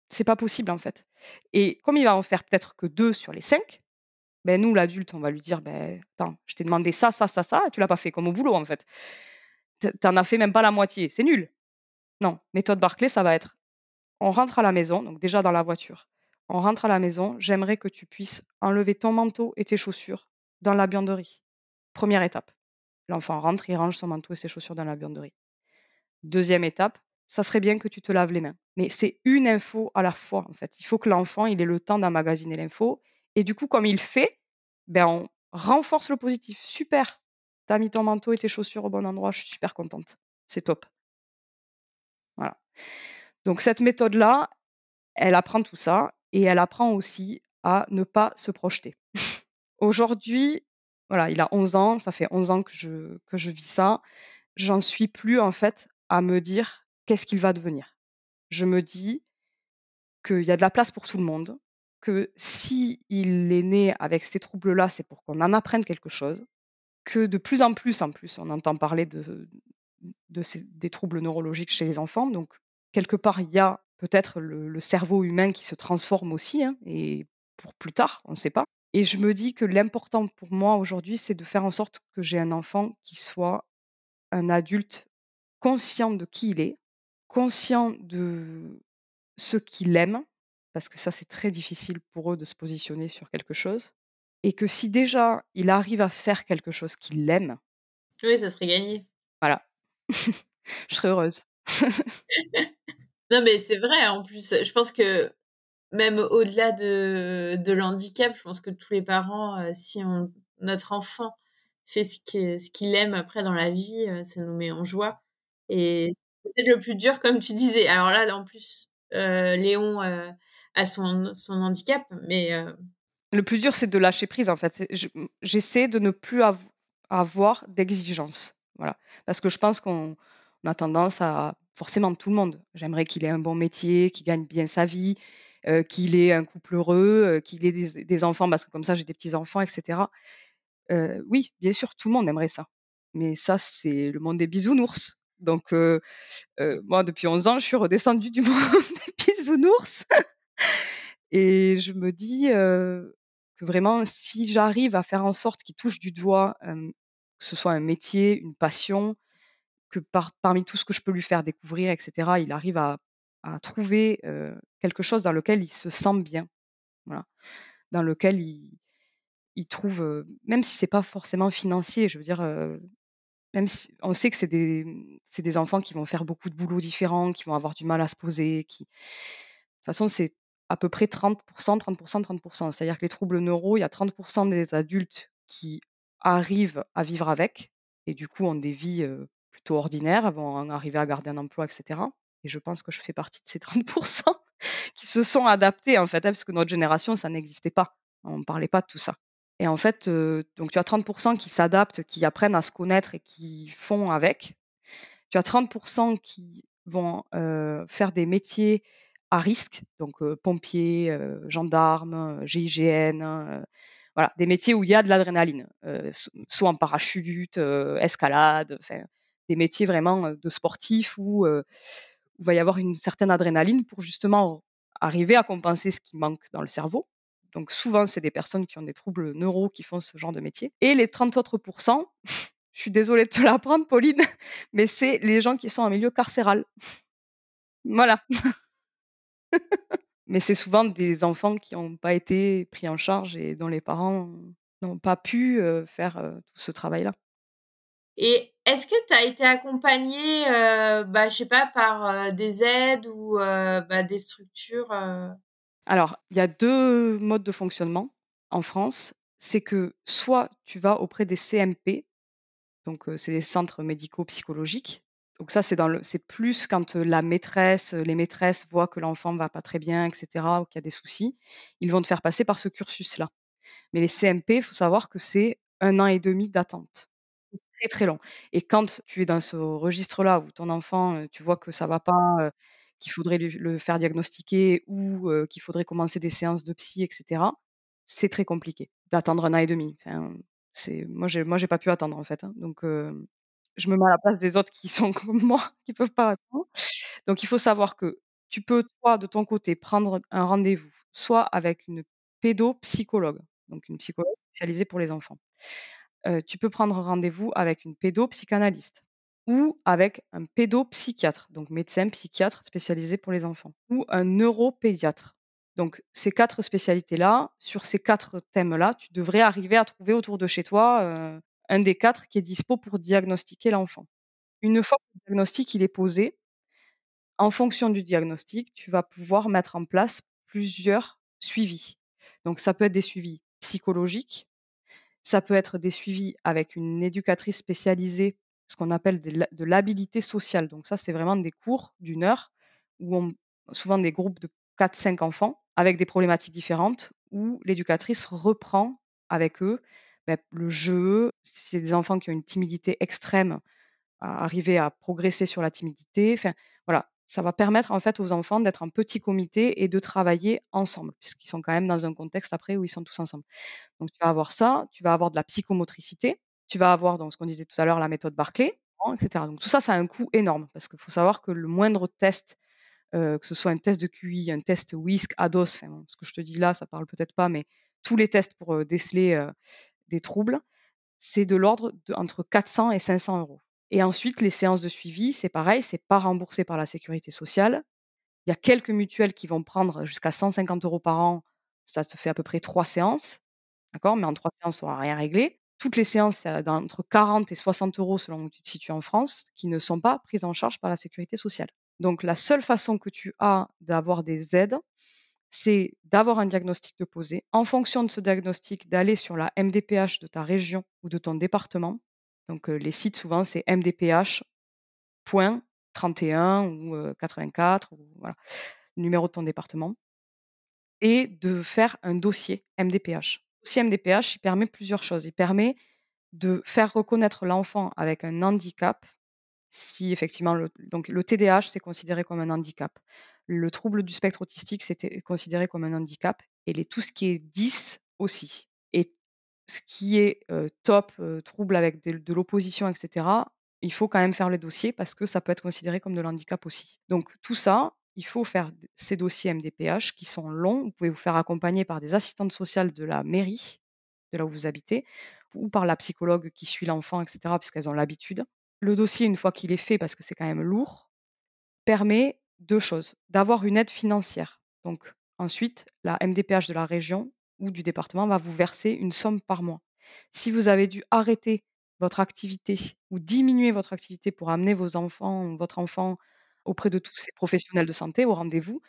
Speaker 2: C'est pas possible en fait. Et comme il va en faire peut-être que deux sur les cinq, ben nous, l'adulte, on va lui dire ben, Attends, je t'ai demandé ça, ça, ça, ça, et tu l'as pas fait comme au boulot en fait. Tu n'en as fait même pas la moitié, c'est nul. Non, méthode Barclay, ça va être on rentre à la maison, donc déjà dans la voiture. On rentre à la maison, j'aimerais que tu puisses enlever ton manteau et tes chaussures dans la buanderie. Première étape. L'enfant rentre, il range son manteau et ses chaussures dans la buanderie. Deuxième étape, ça serait bien que tu te laves les mains. Mais c'est une info à la fois, en fait. Il faut que l'enfant ait le temps d'emmagasiner l'info. Et du coup, comme il fait, ben, on renforce le positif. Super. Tu as mis ton manteau et tes chaussures au bon endroit. Je suis super contente. C'est top. Voilà. Donc, cette méthode-là, elle apprend tout ça et elle apprend aussi à ne pas se projeter. <laughs> Aujourd'hui, voilà, il a 11 ans, ça fait 11 ans que je, que je vis ça. J'en suis plus en fait à me dire qu'est-ce qu'il va devenir. Je me dis qu'il y a de la place pour tout le monde, que si il est né avec ces troubles-là, c'est pour qu'on en apprenne quelque chose, que de plus en plus, en plus, on entend parler de, des troubles neurologiques chez les enfants. Donc, quelque part, il y a peut-être le, cerveau humain qui se transforme aussi, hein, et pour plus tard, on ne sait pas. Et je me dis que l'important pour moi aujourd'hui, c'est de faire en sorte que j'ai un enfant qui soit un adulte conscient de qui il est, conscient de ce qu'il aime, parce que ça c'est très difficile pour eux de se positionner sur quelque chose, et que si déjà il arrive à faire quelque chose qu'il aime,
Speaker 3: oui, ça serait gagné.
Speaker 2: Voilà, <laughs> je serais heureuse. <laughs>
Speaker 3: Non, mais c'est vrai, en plus, je pense que même au-delà de, de l'handicap, je pense que tous les parents, euh, si on, notre enfant fait ce qu'il ce aime après dans la vie, euh, ça nous met en joie. Et peut-être le plus dur, comme tu disais. Alors là, en plus, Léon a son, handicap, mais...
Speaker 2: Le plus dur, c'est de lâcher prise, en fait. J'essaie de ne plus avoir d'exigence. Voilà. Parce que je pense qu'on a tendance à, forcément tout le monde, j'aimerais qu'il ait un bon métier, qu'il gagne bien sa vie, euh, qu'il ait un couple heureux, euh, qu'il ait des, enfants, parce que comme ça j'ai des petits-enfants, etc. Euh, oui, bien sûr, tout le monde aimerait ça. Mais ça, c'est le monde des bisounours. Donc, moi, depuis 11 ans, je suis redescendue du monde <laughs> des bisounours. Et je me dis, que vraiment, si j'arrive à faire en sorte qu'il touche du doigt, que ce soit un métier, une passion, que parmi tout ce que je peux lui faire découvrir, etc., il arrive à, trouver quelque chose dans lequel il se sent bien, voilà, dans lequel il, trouve, même si c'est pas forcément financier, je veux dire, même si on sait que c'est des, c'est des enfants qui vont faire beaucoup de boulots différents, qui vont avoir du mal à se poser, qui, de toute façon, c'est à peu près 30%, 30%, 30%. C'est-à-dire que les troubles neuro, il y a 30% des adultes qui arrivent à vivre avec et du coup ont des vies plutôt ordinaires, vont arriver à garder un emploi, etc. Et je pense que je fais partie de ces 30% <laughs> qui se sont adaptés en fait, hein, parce que notre génération, ça n'existait pas. On ne parlait pas de tout ça. Et en fait, donc tu as 30% qui s'adaptent, qui apprennent à se connaître et qui font avec. Tu as 30% qui vont faire des métiers à risque, donc pompiers, gendarmes, GIGN, voilà, des métiers où il y a de l'adrénaline, soit en parachute, escalade, des métiers vraiment de sportifs où, il va y avoir une certaine adrénaline pour justement arriver à compenser ce qui manque dans le cerveau. Donc souvent, c'est des personnes qui ont des troubles neuro qui font ce genre de métier. Et les 30 autres pourcents, <laughs> je suis désolée de te l'apprendre, Pauline, <laughs> mais c'est les gens qui sont en milieu carcéral. Voilà. <laughs> Mais c'est souvent des enfants qui n'ont pas été pris en charge et dont les parents n'ont pas pu faire tout ce travail-là.
Speaker 3: Et est-ce que tu as été accompagné, euh, bah, je sais pas, par des aides ou bah, des structures
Speaker 2: Alors, il y a deux modes de fonctionnement en France. C'est que soit tu vas auprès des CMP, donc c'est des centres médicaux psychologiques, donc ça, c'est c'est plus quand la maîtresse, les maîtresses voient que l'enfant va pas très bien, etc., ou qu'il y a des soucis, ils vont te faire passer par ce cursus-là. Mais les CMP, il faut savoir que c'est un an et demi d'attente. Très très long. Et quand tu es dans ce registre-là où ton enfant, tu vois que ça va pas, qu'il faudrait le faire diagnostiquer ou qu'il faudrait commencer des séances de psy, etc., c'est très compliqué d'attendre un an et demi. C'est moi j'ai moi pas pu attendre en fait. Hein. Donc je me mets à la place des autres qui sont <laughs> comme moi, qui peuvent pas attendre. Donc il faut savoir que tu peux, toi, de ton côté, prendre un rendez-vous, soit avec une pédopsychologue, donc une psychologue spécialisée pour les enfants. Euh, tu peux prendre rendez-vous avec une pédopsychanalyste ou avec un pédopsychiatre, donc médecin psychiatre spécialisé pour les enfants, ou un neuropédiatre. Donc ces quatre spécialités-là, sur ces quatre thèmes-là, tu devrais arriver à trouver autour de chez toi euh, un des quatre qui est dispo pour diagnostiquer l'enfant. Une fois que le diagnostic il est posé, en fonction du diagnostic, tu vas pouvoir mettre en place plusieurs suivis. Donc ça peut être des suivis psychologiques, ça peut être des suivis avec une éducatrice spécialisée, ce qu'on appelle de l'habilité sociale. Donc ça, c'est vraiment des cours d'une heure où souvent des groupes de 4-5 enfants avec des problématiques différentes où l'éducatrice reprend avec eux bah, le jeu, c'est des enfants qui ont une timidité extrême, arriver à progresser sur la timidité. Voilà, ça va permettre en fait aux enfants d'être en petit comité et de travailler ensemble, puisqu'ils sont quand même dans un contexte après où ils sont tous ensemble. Donc tu vas avoir ça, tu vas avoir de la psychomotricité, tu vas avoir donc ce qu'on disait tout à l'heure la méthode Barclay, etc. Donc tout ça, ça a un coût énorme parce qu'il faut savoir que le moindre test, euh, que ce soit un test de QI, un test WISC, ADOS, ce que je te dis là, ça parle peut-être pas, mais tous les tests pour euh, déceler euh, des troubles, c'est de l'ordre entre 400 et 500 euros. Et ensuite, les séances de suivi, c'est pareil, c'est pas remboursé par la sécurité sociale. Il y a quelques mutuelles qui vont prendre jusqu'à 150 euros par an. Ça te fait à peu près trois séances. D'accord Mais en trois séances, on n'aura rien réglé. Toutes les séances, c'est entre 40 et 60 euros selon où tu te situes en France, qui ne sont pas prises en charge par la sécurité sociale. Donc, la seule façon que tu as d'avoir des aides, c'est d'avoir un diagnostic de poser. En fonction de ce diagnostic, d'aller sur la MDPH de ta région ou de ton département. Donc les sites souvent c'est mdph.fr 31 ou 84, ou voilà, numéro de ton département, et de faire un dossier MDPH. Le dossier MDPH, il permet plusieurs choses. Il permet de faire reconnaître l'enfant avec un handicap, si effectivement, le, donc le TDAH, c'est considéré comme un handicap. Le trouble du spectre autistique, c'était considéré comme un handicap. Et les, tout ce qui est 10 aussi. Et ce qui est top, trouble avec de, l'opposition, etc., il faut quand même faire le dossier parce que ça peut être considéré comme de l'handicap aussi. Donc tout ça, il faut faire ces dossiers MDPH qui sont longs. Vous pouvez vous faire accompagner par des assistantes sociales de la mairie, de là où vous habitez, ou par la psychologue qui suit l'enfant, etc., puisqu'elles ont l'habitude. Le dossier, une fois qu'il est fait, parce que c'est quand même lourd, permet deux choses. D'avoir une aide financière. Donc ensuite, la MDPH de la région ou du département va vous verser une somme par mois. Si vous avez dû arrêter votre activité ou diminuer votre activité pour amener vos enfants, votre enfant auprès de tous ces professionnels de santé au rendez-vous,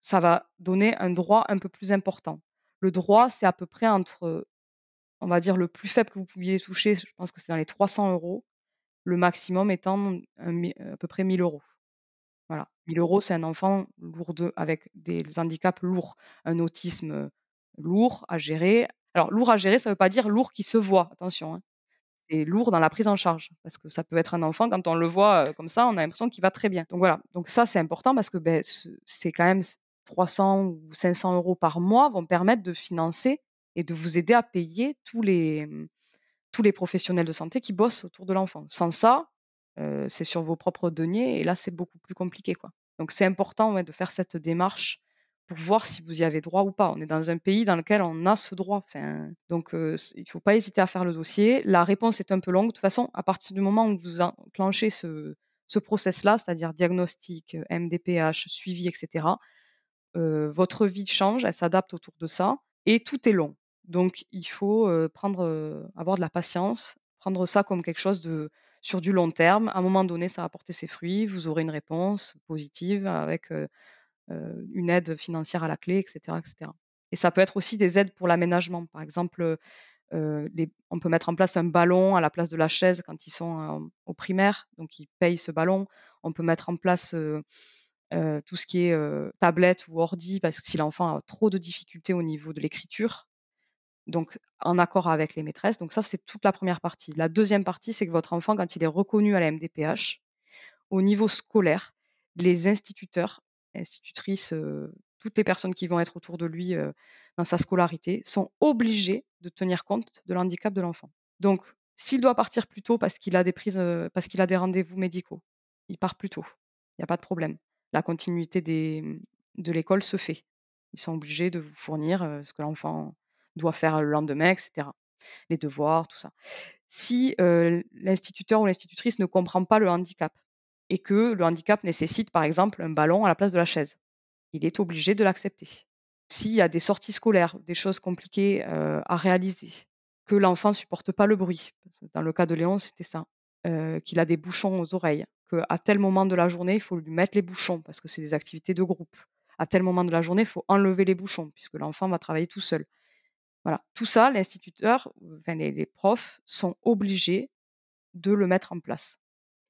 Speaker 2: ça va donner un droit un peu plus important. Le droit, c'est à peu près entre, on va dire, le plus faible que vous pouviez toucher, je pense que c'est dans les 300 euros, le maximum étant à peu près 1000 euros. Voilà, 1000 euros, c'est un enfant lourd avec des handicaps lourds, un autisme lourd à gérer. Alors, lourd à gérer, ça ne veut pas dire lourd qui se voit, attention. Hein. C'est lourd dans la prise en charge, parce que ça peut être un enfant, quand on le voit comme ça, on a l'impression qu'il va très bien. Donc voilà, donc ça c'est important parce que ben, c'est quand même 300 ou 500 euros par mois vont permettre de financer et de vous aider à payer tous les, mmh, tous les professionnels de santé qui bossent autour de l'enfant. Sans ça, c'est sur vos propres deniers et là c'est beaucoup plus compliqué. Quoi. Donc c'est important de faire cette démarche pour voir si vous y avez droit ou pas. On est dans un pays dans lequel on a ce droit. Donc, il ne faut pas hésiter à faire le dossier. La réponse est un peu longue. De toute façon, à partir du moment où vous enclenchez ce, ce process-là, c'est-à-dire diagnostic, MDPH, suivi, etc., votre vie change, elle s'adapte autour de ça, et tout est long. Donc, il faut prendre, avoir de la patience, prendre ça comme quelque chose de sur du long terme. À un moment donné, ça va porter ses fruits. Vous aurez une réponse positive avec une aide financière à la clé, etc., etc. Et ça peut être aussi des aides pour l'aménagement. Par exemple, on peut mettre en place un ballon à la place de la chaise quand ils sont au primaire, donc ils payent ce ballon. On peut mettre en place tout ce qui est tablette ou ordi, parce que si l'enfant a trop de difficultés au niveau de l'écriture, donc en accord avec les maîtresses. Donc ça, c'est toute la première partie. La deuxième partie, c'est que votre enfant, quand il est reconnu à la MDPH, au niveau scolaire, les instituteurs institutrices, toutes les personnes qui vont être autour de lui dans sa scolarité sont obligées de tenir compte de l'handicap de l'enfant. Donc, s'il doit partir plus tôt parce qu'il a des prises, parce qu'il a des rendez-vous médicaux, il part plus tôt. Il n'y a pas de problème. La continuité mmh, de l'école se fait. Ils sont obligés de vous fournir ce que l'enfant doit faire le lendemain, etc. Les devoirs, tout ça. Si l'instituteur ou l'institutrice ne comprend pas le handicap, et que le handicap nécessite par exemple un ballon à la place de la chaise. Il est obligé de l'accepter. S'il y a des sorties scolaires, des choses compliquées à réaliser, que l'enfant ne supporte pas le bruit, dans le cas de Léon c'était ça, qu'il a des bouchons aux oreilles, qu'à tel moment de la journée il faut lui mettre les bouchons parce que c'est des activités de groupe. À tel moment de la journée il faut enlever les bouchons puisque l'enfant va travailler tout seul. Voilà, tout ça, l'instituteur, enfin, les profs sont obligés de le mettre en place.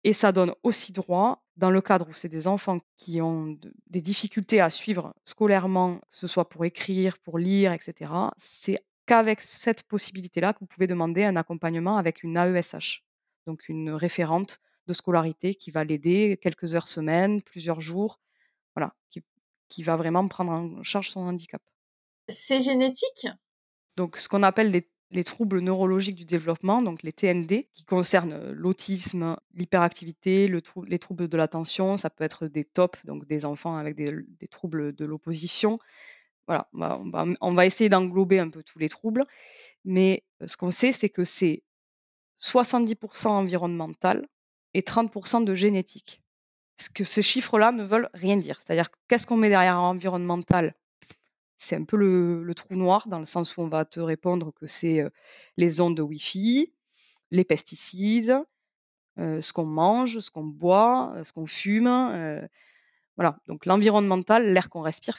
Speaker 2: Et ça donne aussi droit, dans le cadre où c'est des enfants qui ont des difficultés à suivre scolairement, que ce soit pour écrire, pour lire, etc., c'est qu'avec cette possibilité-là que vous pouvez demander un accompagnement avec une AESH, donc une référente de scolarité qui va l'aider quelques heures semaine, plusieurs jours, voilà, qui, qui va vraiment prendre en charge son handicap.
Speaker 3: C'est génétique?
Speaker 2: Donc, ce qu'on appelle les les troubles neurologiques du développement, donc les TND, qui concernent euh, l'autisme, l'hyperactivité, le les troubles de l'attention. Ça peut être des TOP, donc des enfants avec des, troubles de l'opposition. Voilà, on va, essayer d'englober un peu tous les troubles. Mais euh, ce qu'on sait, c'est que c'est 70% environnemental et 30% de génétique. Parce que ces chiffres-là ne veulent rien dire. C'est-à-dire, qu'est-ce qu'on met derrière environnemental? C'est un peu le, trou noir dans le sens où on va te répondre que c'est les ondes de Wi-Fi, les pesticides, ce qu'on mange, ce qu'on boit, ce qu'on fume. voilà, donc l'environnemental, l'air qu'on respire.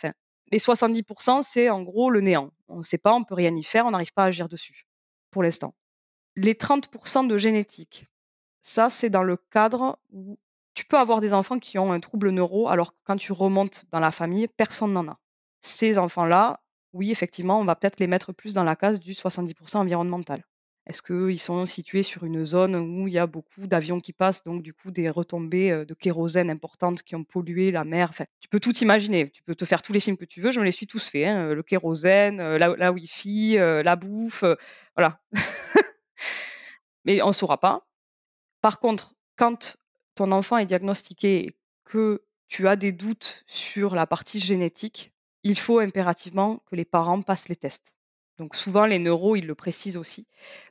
Speaker 2: Les 70%, c'est en gros le néant. On ne sait pas, on peut rien y faire, on n'arrive pas à agir dessus pour l'instant. Les 30% de génétique, ça c'est dans le cadre où tu peux avoir des enfants qui ont un trouble neuro, alors que quand tu remontes dans la famille, personne n'en a. Ces enfants-là, oui, effectivement, on va peut-être les mettre plus dans la case du 70% environnemental. Est-ce qu'ils sont situés sur une zone où il y a beaucoup d'avions qui passent, donc du coup des retombées euh, de kérosène importantes qui ont pollué la mer? Tu peux tout imaginer, tu peux te faire tous les films que tu veux, je me les suis tous faits. Hein, le kérosène, euh, la, la Wi-Fi, euh, la bouffe, voilà. <laughs> Mais on ne saura pas. Par contre, quand ton enfant est diagnostiqué et que tu as des doutes sur la partie génétique, il faut impérativement que les parents passent les tests. Donc souvent, les neuros, ils le précisent aussi.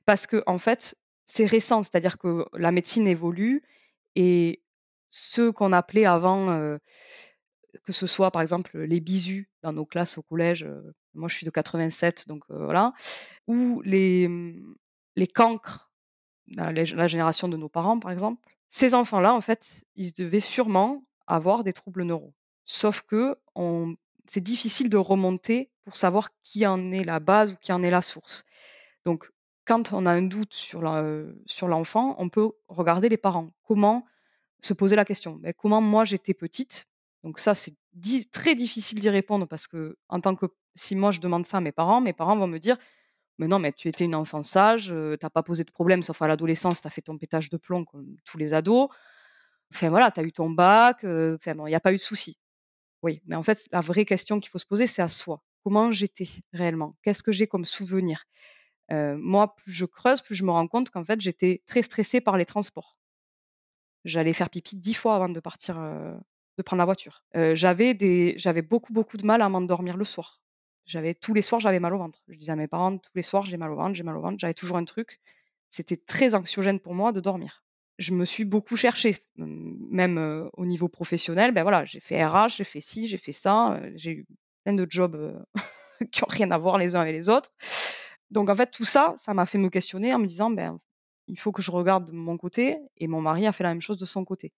Speaker 2: Parce que, en fait, c'est récent, c'est-à-dire que la médecine évolue et ceux qu'on appelait avant, euh, que ce soit par exemple les bisus dans nos classes au collège, euh, moi je suis de 87, donc euh, voilà, ou les, les cancres, la, la génération de nos parents par exemple, ces enfants-là, en fait, ils devaient sûrement avoir des troubles neuraux. Sauf que on, c'est difficile de remonter pour savoir qui en est la base ou qui en est la source. Donc, quand on a un doute sur, l'enfant, on peut regarder les parents. Comment se poser la question? Ben, Comment moi j'étais petite? Donc ça, c'est très difficile d'y répondre parce que en tant que si moi je demande ça à mes parents, mes parents vont me dire mais non, mais tu étais une enfant sage, tu euh, t'as pas posé de problème, sauf à l'adolescence, tu as fait ton pétage de plomb comme tous les ados. Enfin voilà, tu as eu ton bac, euh, enfin il n'y a pas eu de souci. Oui, mais en fait, la vraie question qu'il faut se poser, c'est à soi. Comment j'étais réellement? Qu'est-ce que j'ai comme souvenir? Euh, Moi, plus je creuse, plus je me rends compte qu'en fait, j'étais très stressée par les transports. J'allais faire pipi dix fois avant de partir, euh, de prendre la voiture. Euh, j'avais des, j'avais beaucoup, beaucoup de mal à m'endormir le soir. J'avais tous les soirs, j'avais mal au ventre. Je disais à mes parents tous les soirs, j'ai mal au ventre, j'ai mal au ventre. J'avais toujours un truc. C'était très anxiogène pour moi de dormir je me suis beaucoup cherchée, même euh, au niveau professionnel. Ben voilà, j'ai fait RH, j'ai fait ci, j'ai fait ça, euh, j'ai eu plein de jobs euh, <laughs> qui n'ont rien à voir les uns avec les autres. Donc en fait, tout ça, ça m'a fait me questionner en me disant, ben il faut que je regarde de mon côté, et mon mari a fait la même chose de son côté.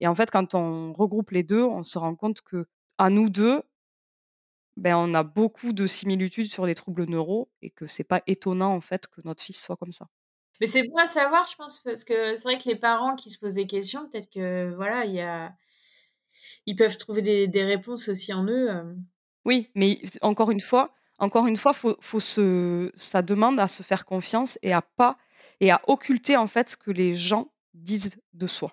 Speaker 2: Et en fait, quand on regroupe les deux, on se rend compte que à nous deux, ben on a beaucoup de similitudes sur les troubles neuro et que c'est pas étonnant en fait que notre fils soit comme ça.
Speaker 3: Mais c'est bon à savoir, je pense, parce que c'est vrai que les parents qui se posent des questions, peut-être que voilà, il y a... ils peuvent trouver des, réponses aussi en eux. Euh.
Speaker 2: Oui, mais encore une fois, encore une fois, faut, se... ça demande à se faire confiance et à pas et à occulter en fait ce que les gens disent de soi.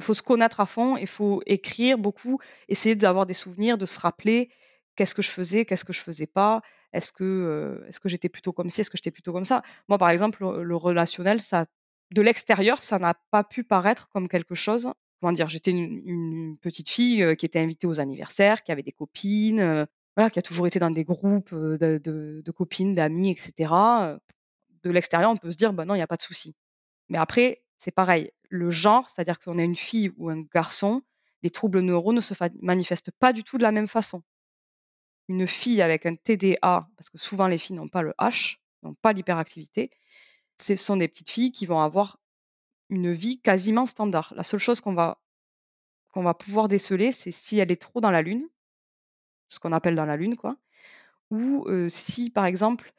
Speaker 2: Il faut se connaître à fond, il faut écrire beaucoup, essayer d'avoir des souvenirs, de se rappeler qu'est-ce que je faisais, qu'est-ce que je faisais pas, est-ce que, est-ce que j'étais plutôt comme ci, est-ce que j'étais plutôt comme ça? Moi, par exemple, le, relationnel, ça, de l'extérieur, ça n'a pas pu paraître comme quelque chose. Comment dire, j'étais une, petite fille qui était invitée aux anniversaires, qui avait des copines, voilà, qui a toujours été dans des groupes de, copines, d'amis, etc. De l'extérieur, on peut se dire, bah non, il n'y a pas de souci. Mais après, c'est pareil. Le genre, c'est-à-dire qu'on est une fille ou un garçon, les troubles neuraux ne se manifestent pas du tout de la même façon une fille avec un TDA, parce que souvent les filles n'ont pas le H, n'ont pas l'hyperactivité, ce sont des petites filles qui vont avoir une vie quasiment standard. La seule chose qu'on va, pouvoir déceler, c'est si elle est trop dans la lune, ce qu'on appelle dans la lune, quoi, ou si, par exemple,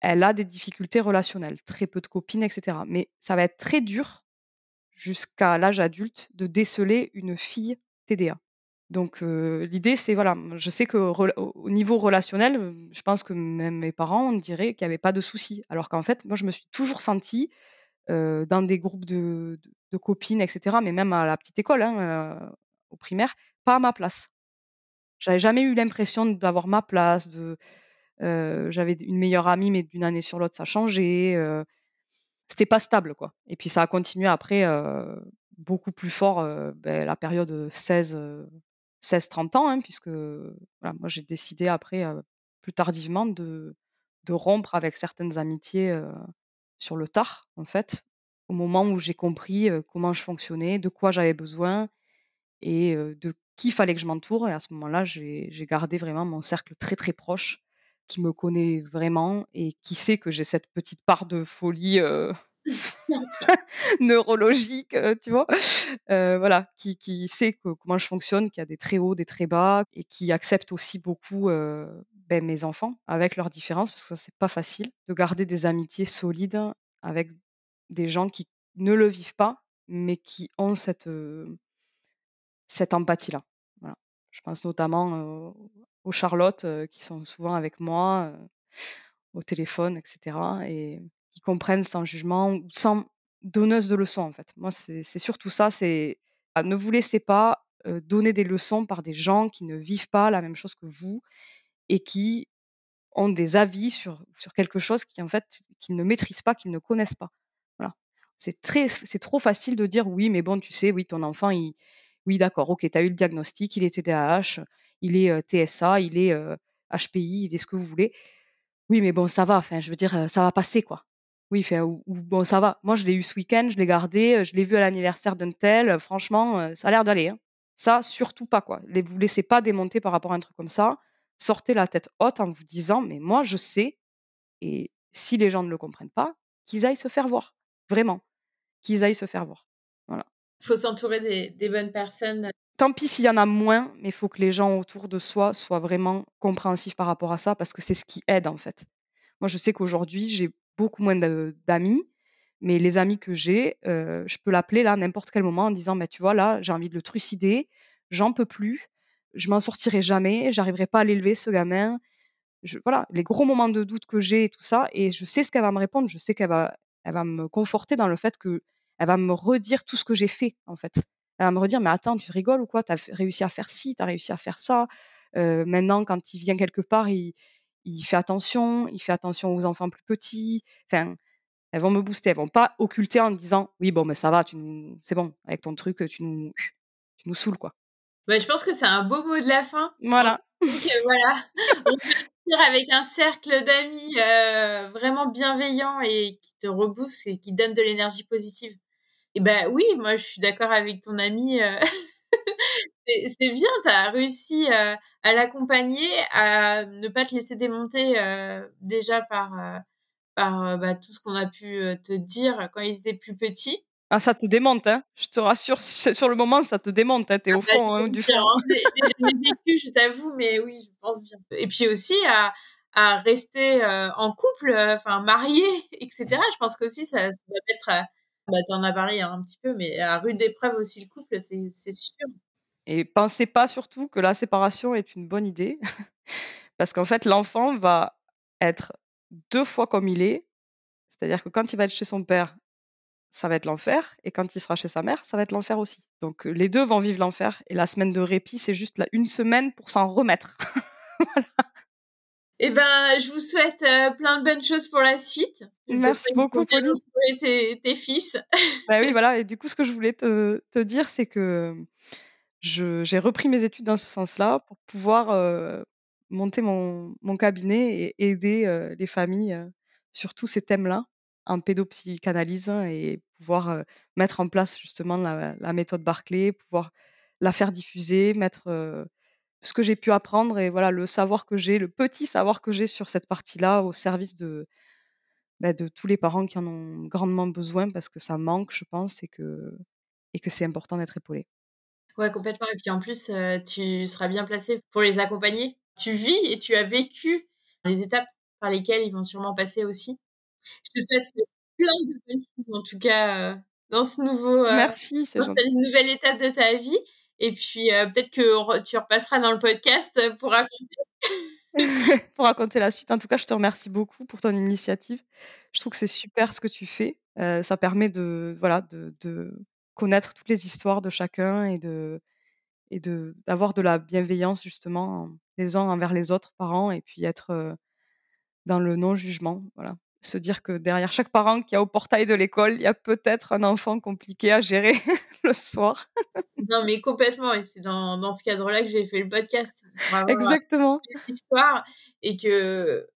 Speaker 2: elle a des difficultés relationnelles, très peu de copines, etc. Mais ça va être très dur jusqu'à l'âge adulte de déceler une fille TDA. Donc l'idée, c'est voilà, je sais qu'au niveau relationnel, je pense que même mes parents, on dirait qu'il n'y avait pas de soucis. Alors qu'en fait, moi, je me suis toujours sentie dans des groupes de, copines, etc., mais même à la petite école, hein, au primaire, pas à ma place. J'avais jamais eu l'impression d'avoir ma place. De, j'avais une meilleure amie, mais d'une année sur l'autre, ça changeait. c'était pas stable, quoi. Et puis ça a continué après beaucoup plus fort ben, la période 16 16-30 ans, hein, puisque moi j'ai décidé après, plus tardivement, de, de, rompre avec certaines amitiés sur le tard, en fait, au moment où j'ai compris comment je fonctionnais, de quoi j'avais besoin et de qui fallait que je m'entoure. Et à ce moment-là, j'ai gardé vraiment mon cercle très très proche, qui me connaît vraiment et qui sait que j'ai cette petite part de folie <laughs> neurologique, euh, tu vois, euh, voilà, qui, qui sait comment je fonctionne, qui a des très hauts, des très bas, et qui accepte aussi beaucoup euh, ben, mes enfants avec leurs différences, parce que ça c'est pas facile de garder des amitiés solides avec des gens qui ne le vivent pas, mais qui ont cette cette empathie-là. Je pense notamment aux Charlottes qui sont souvent avec moi au téléphone, etc. et qui comprennent sans jugement ou sans donneuse de leçons en fait. Moi, c'est surtout ça, c'est ah, ne vous laissez pas donner des leçons par des gens qui ne vivent pas la même chose que vous et qui ont des avis sur, sur quelque chose qui en fait qu'ils ne maîtrisent pas, qu'ils ne connaissent pas. Voilà. C'est très c'est trop facile de dire oui, mais bon, tu sais, oui, ton enfant il oui, d'accord, OK, tu as eu le diagnostic, il est TDAH, il est TSA, il est HPI, il est ce que vous voulez. Oui, mais bon, ça va, enfin, je veux dire, ça va passer quoi. Oui, fait, ou, bon, ça va. Moi, je l'ai eu ce week-end, je l'ai gardé, je l'ai vu à l'anniversaire d'un tel. franchement, ça a l'air d'aller. Hein. Ça, surtout pas, quoi. Les, vous laissez pas démonter par rapport à un truc comme ça. Sortez la tête haute en vous disant, mais moi, je sais. Et si les gens ne le comprennent pas, qu'ils aillent se faire voir. Vraiment. Qu'ils aillent se faire voir. Voilà.
Speaker 3: Il faut s'entourer des, des, bonnes personnes.
Speaker 2: Tant pis s'il y en a moins, mais il faut que les gens autour de soi soient vraiment compréhensifs par rapport à ça, parce que c'est ce qui aide, en fait. Moi, je sais qu'aujourd'hui, j'ai beaucoup moins d'amis, mais les amis que j'ai, euh, je peux l'appeler là n'importe quel moment en disant bah, Tu vois, là, j'ai envie de le trucider, j'en peux plus, je m'en sortirai jamais, j'arriverai pas à l'élever, ce gamin. Voilà, les gros moments de doute que j'ai et tout ça, et je sais ce qu'elle va me répondre, je sais qu'elle va, elle va me conforter dans le fait que elle va me redire tout ce que j'ai fait, en fait. Elle va me redire, mais attends, tu rigoles ou quoi? Tu as réussi à faire ci, tu as réussi à faire ça. Euh, maintenant, quand il vient quelque part, il, il fait attention, il fait attention aux enfants plus petits. Enfin, elles vont me booster, elles vont pas occulter en disant oui bon mais ça va, tu c'est bon avec ton truc, tu nous, tu nous saoules quoi.
Speaker 3: Bah, je pense que c'est un beau mot de la fin.
Speaker 2: Voilà. <laughs>
Speaker 3: voilà, on peut avec un cercle d'amis euh, vraiment bienveillants et qui te rebooste et qui donne de l'énergie positive. Et ben oui, moi je suis d'accord avec ton ami. Euh, <laughs> c'est bien, tu as réussi euh, à l'accompagner, à ne pas te laisser démonter euh, déjà par, euh, par bah, tout ce qu'on a pu te dire quand ils étaient plus petits.
Speaker 2: Ah, ça te démonte, hein je te rassure, sur le moment, ça te démonte, hein, t'es ah au bah, fond hein, du fond.
Speaker 3: J'ai vécu, je t'avoue, mais oui, je pense bien. Et puis aussi à, à rester en couple, enfin marié, <laughs> etc. Je pense que aussi ça, ça va être, bah, t'en as parlé un petit peu, mais à rude épreuve aussi le couple, c'est sûr.
Speaker 2: Et pensez pas surtout que la séparation est une bonne idée, <laughs> parce qu'en fait, l'enfant va être deux fois comme il est. C'est-à-dire que quand il va être chez son père, ça va être l'enfer, et quand il sera chez sa mère, ça va être l'enfer aussi. Donc les deux vont vivre l'enfer, et la semaine de répit, c'est juste une semaine pour s'en remettre. <laughs>
Speaker 3: voilà. Eh ben, je vous souhaite plein de bonnes choses pour la suite.
Speaker 2: Merci beaucoup, Pauline.
Speaker 3: Tes, tes fils.
Speaker 2: bah oui, <laughs> voilà. Et du coup, ce que je voulais te, te dire, c'est que j'ai repris mes études dans ce sens-là pour pouvoir monter mon, cabinet et aider les familles sur tous ces thèmes-là en pédopsychanalyse et pouvoir mettre en place justement la, méthode Barclay, pouvoir la faire diffuser, mettre ce que j'ai pu apprendre et voilà le savoir que j'ai, le petit savoir que j'ai sur cette partie-là au service de, bah, de tous les parents qui en ont grandement besoin parce que ça manque, je pense, et que, et que c'est important d'être épaulé.
Speaker 3: Ouais, complètement. Et puis en plus, euh, tu seras bien placé pour les accompagner. Tu vis et tu as vécu les étapes par lesquelles ils vont sûrement passer aussi. Je te souhaite plein de bonnes choses, en tout cas, euh, dans ce nouveau,
Speaker 2: euh, Merci,
Speaker 3: dans cette nouvelle étape de ta vie. Et puis peut-être que tu repasseras dans le podcast pour raconter. <laughs>
Speaker 2: pour raconter la suite. En tout cas, je te remercie beaucoup pour ton initiative. Je trouve que c'est super ce que tu fais. ça permet de, voilà, de, de connaître toutes les histoires de chacun et de et de d'avoir de la bienveillance justement les uns envers les autres parents et puis être dans le non jugement voilà. Se dire que derrière chaque parent qui a au portail de l'école il y a peut-être un enfant compliqué à gérer <laughs> le soir.
Speaker 3: Non mais complètement et c'est dans, dans ce cadre là que j'ai fait le podcast.
Speaker 2: Exactement.
Speaker 3: Histoire et que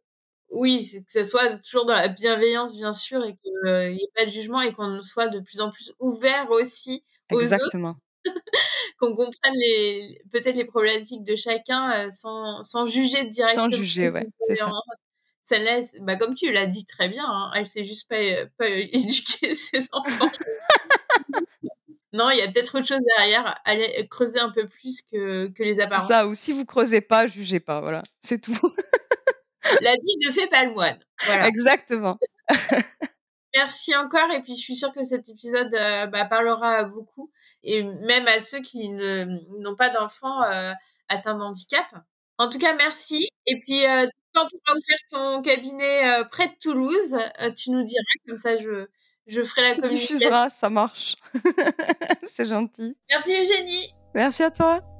Speaker 3: oui, que ce soit toujours dans la bienveillance, bien sûr, et qu'il n'y ait pas de jugement et qu'on soit de plus en plus ouvert aussi aux Exactement. autres. <laughs> qu'on comprenne les, peut-être les problématiques de chacun euh, sans, sans juger directement.
Speaker 2: Sans juger, ouais. C'est ça.
Speaker 3: Celle-là, bah, comme tu l'as dit très bien, hein, elle sait juste pas, pas <laughs> éduquer ses enfants. <laughs> non, il y a peut-être autre chose derrière. Aller creuser un peu plus que, que les apparences.
Speaker 2: Ça, ou si vous creusez pas, jugez pas. Voilà, c'est tout.
Speaker 3: La vie ne fait pas le moine.
Speaker 2: Exactement. <laughs>
Speaker 3: Merci encore et puis je suis sûre que cet épisode bah, parlera à beaucoup et même à ceux qui n'ont pas d'enfants atteints d'handicap. En tout cas, merci. Et puis, quand tu vas ouvrir ton cabinet près de Toulouse, tu nous diras, comme ça je, je ferai la communication. diffusera,
Speaker 2: ça marche. <laughs> C'est gentil.
Speaker 3: Merci Eugénie.
Speaker 2: Merci à toi.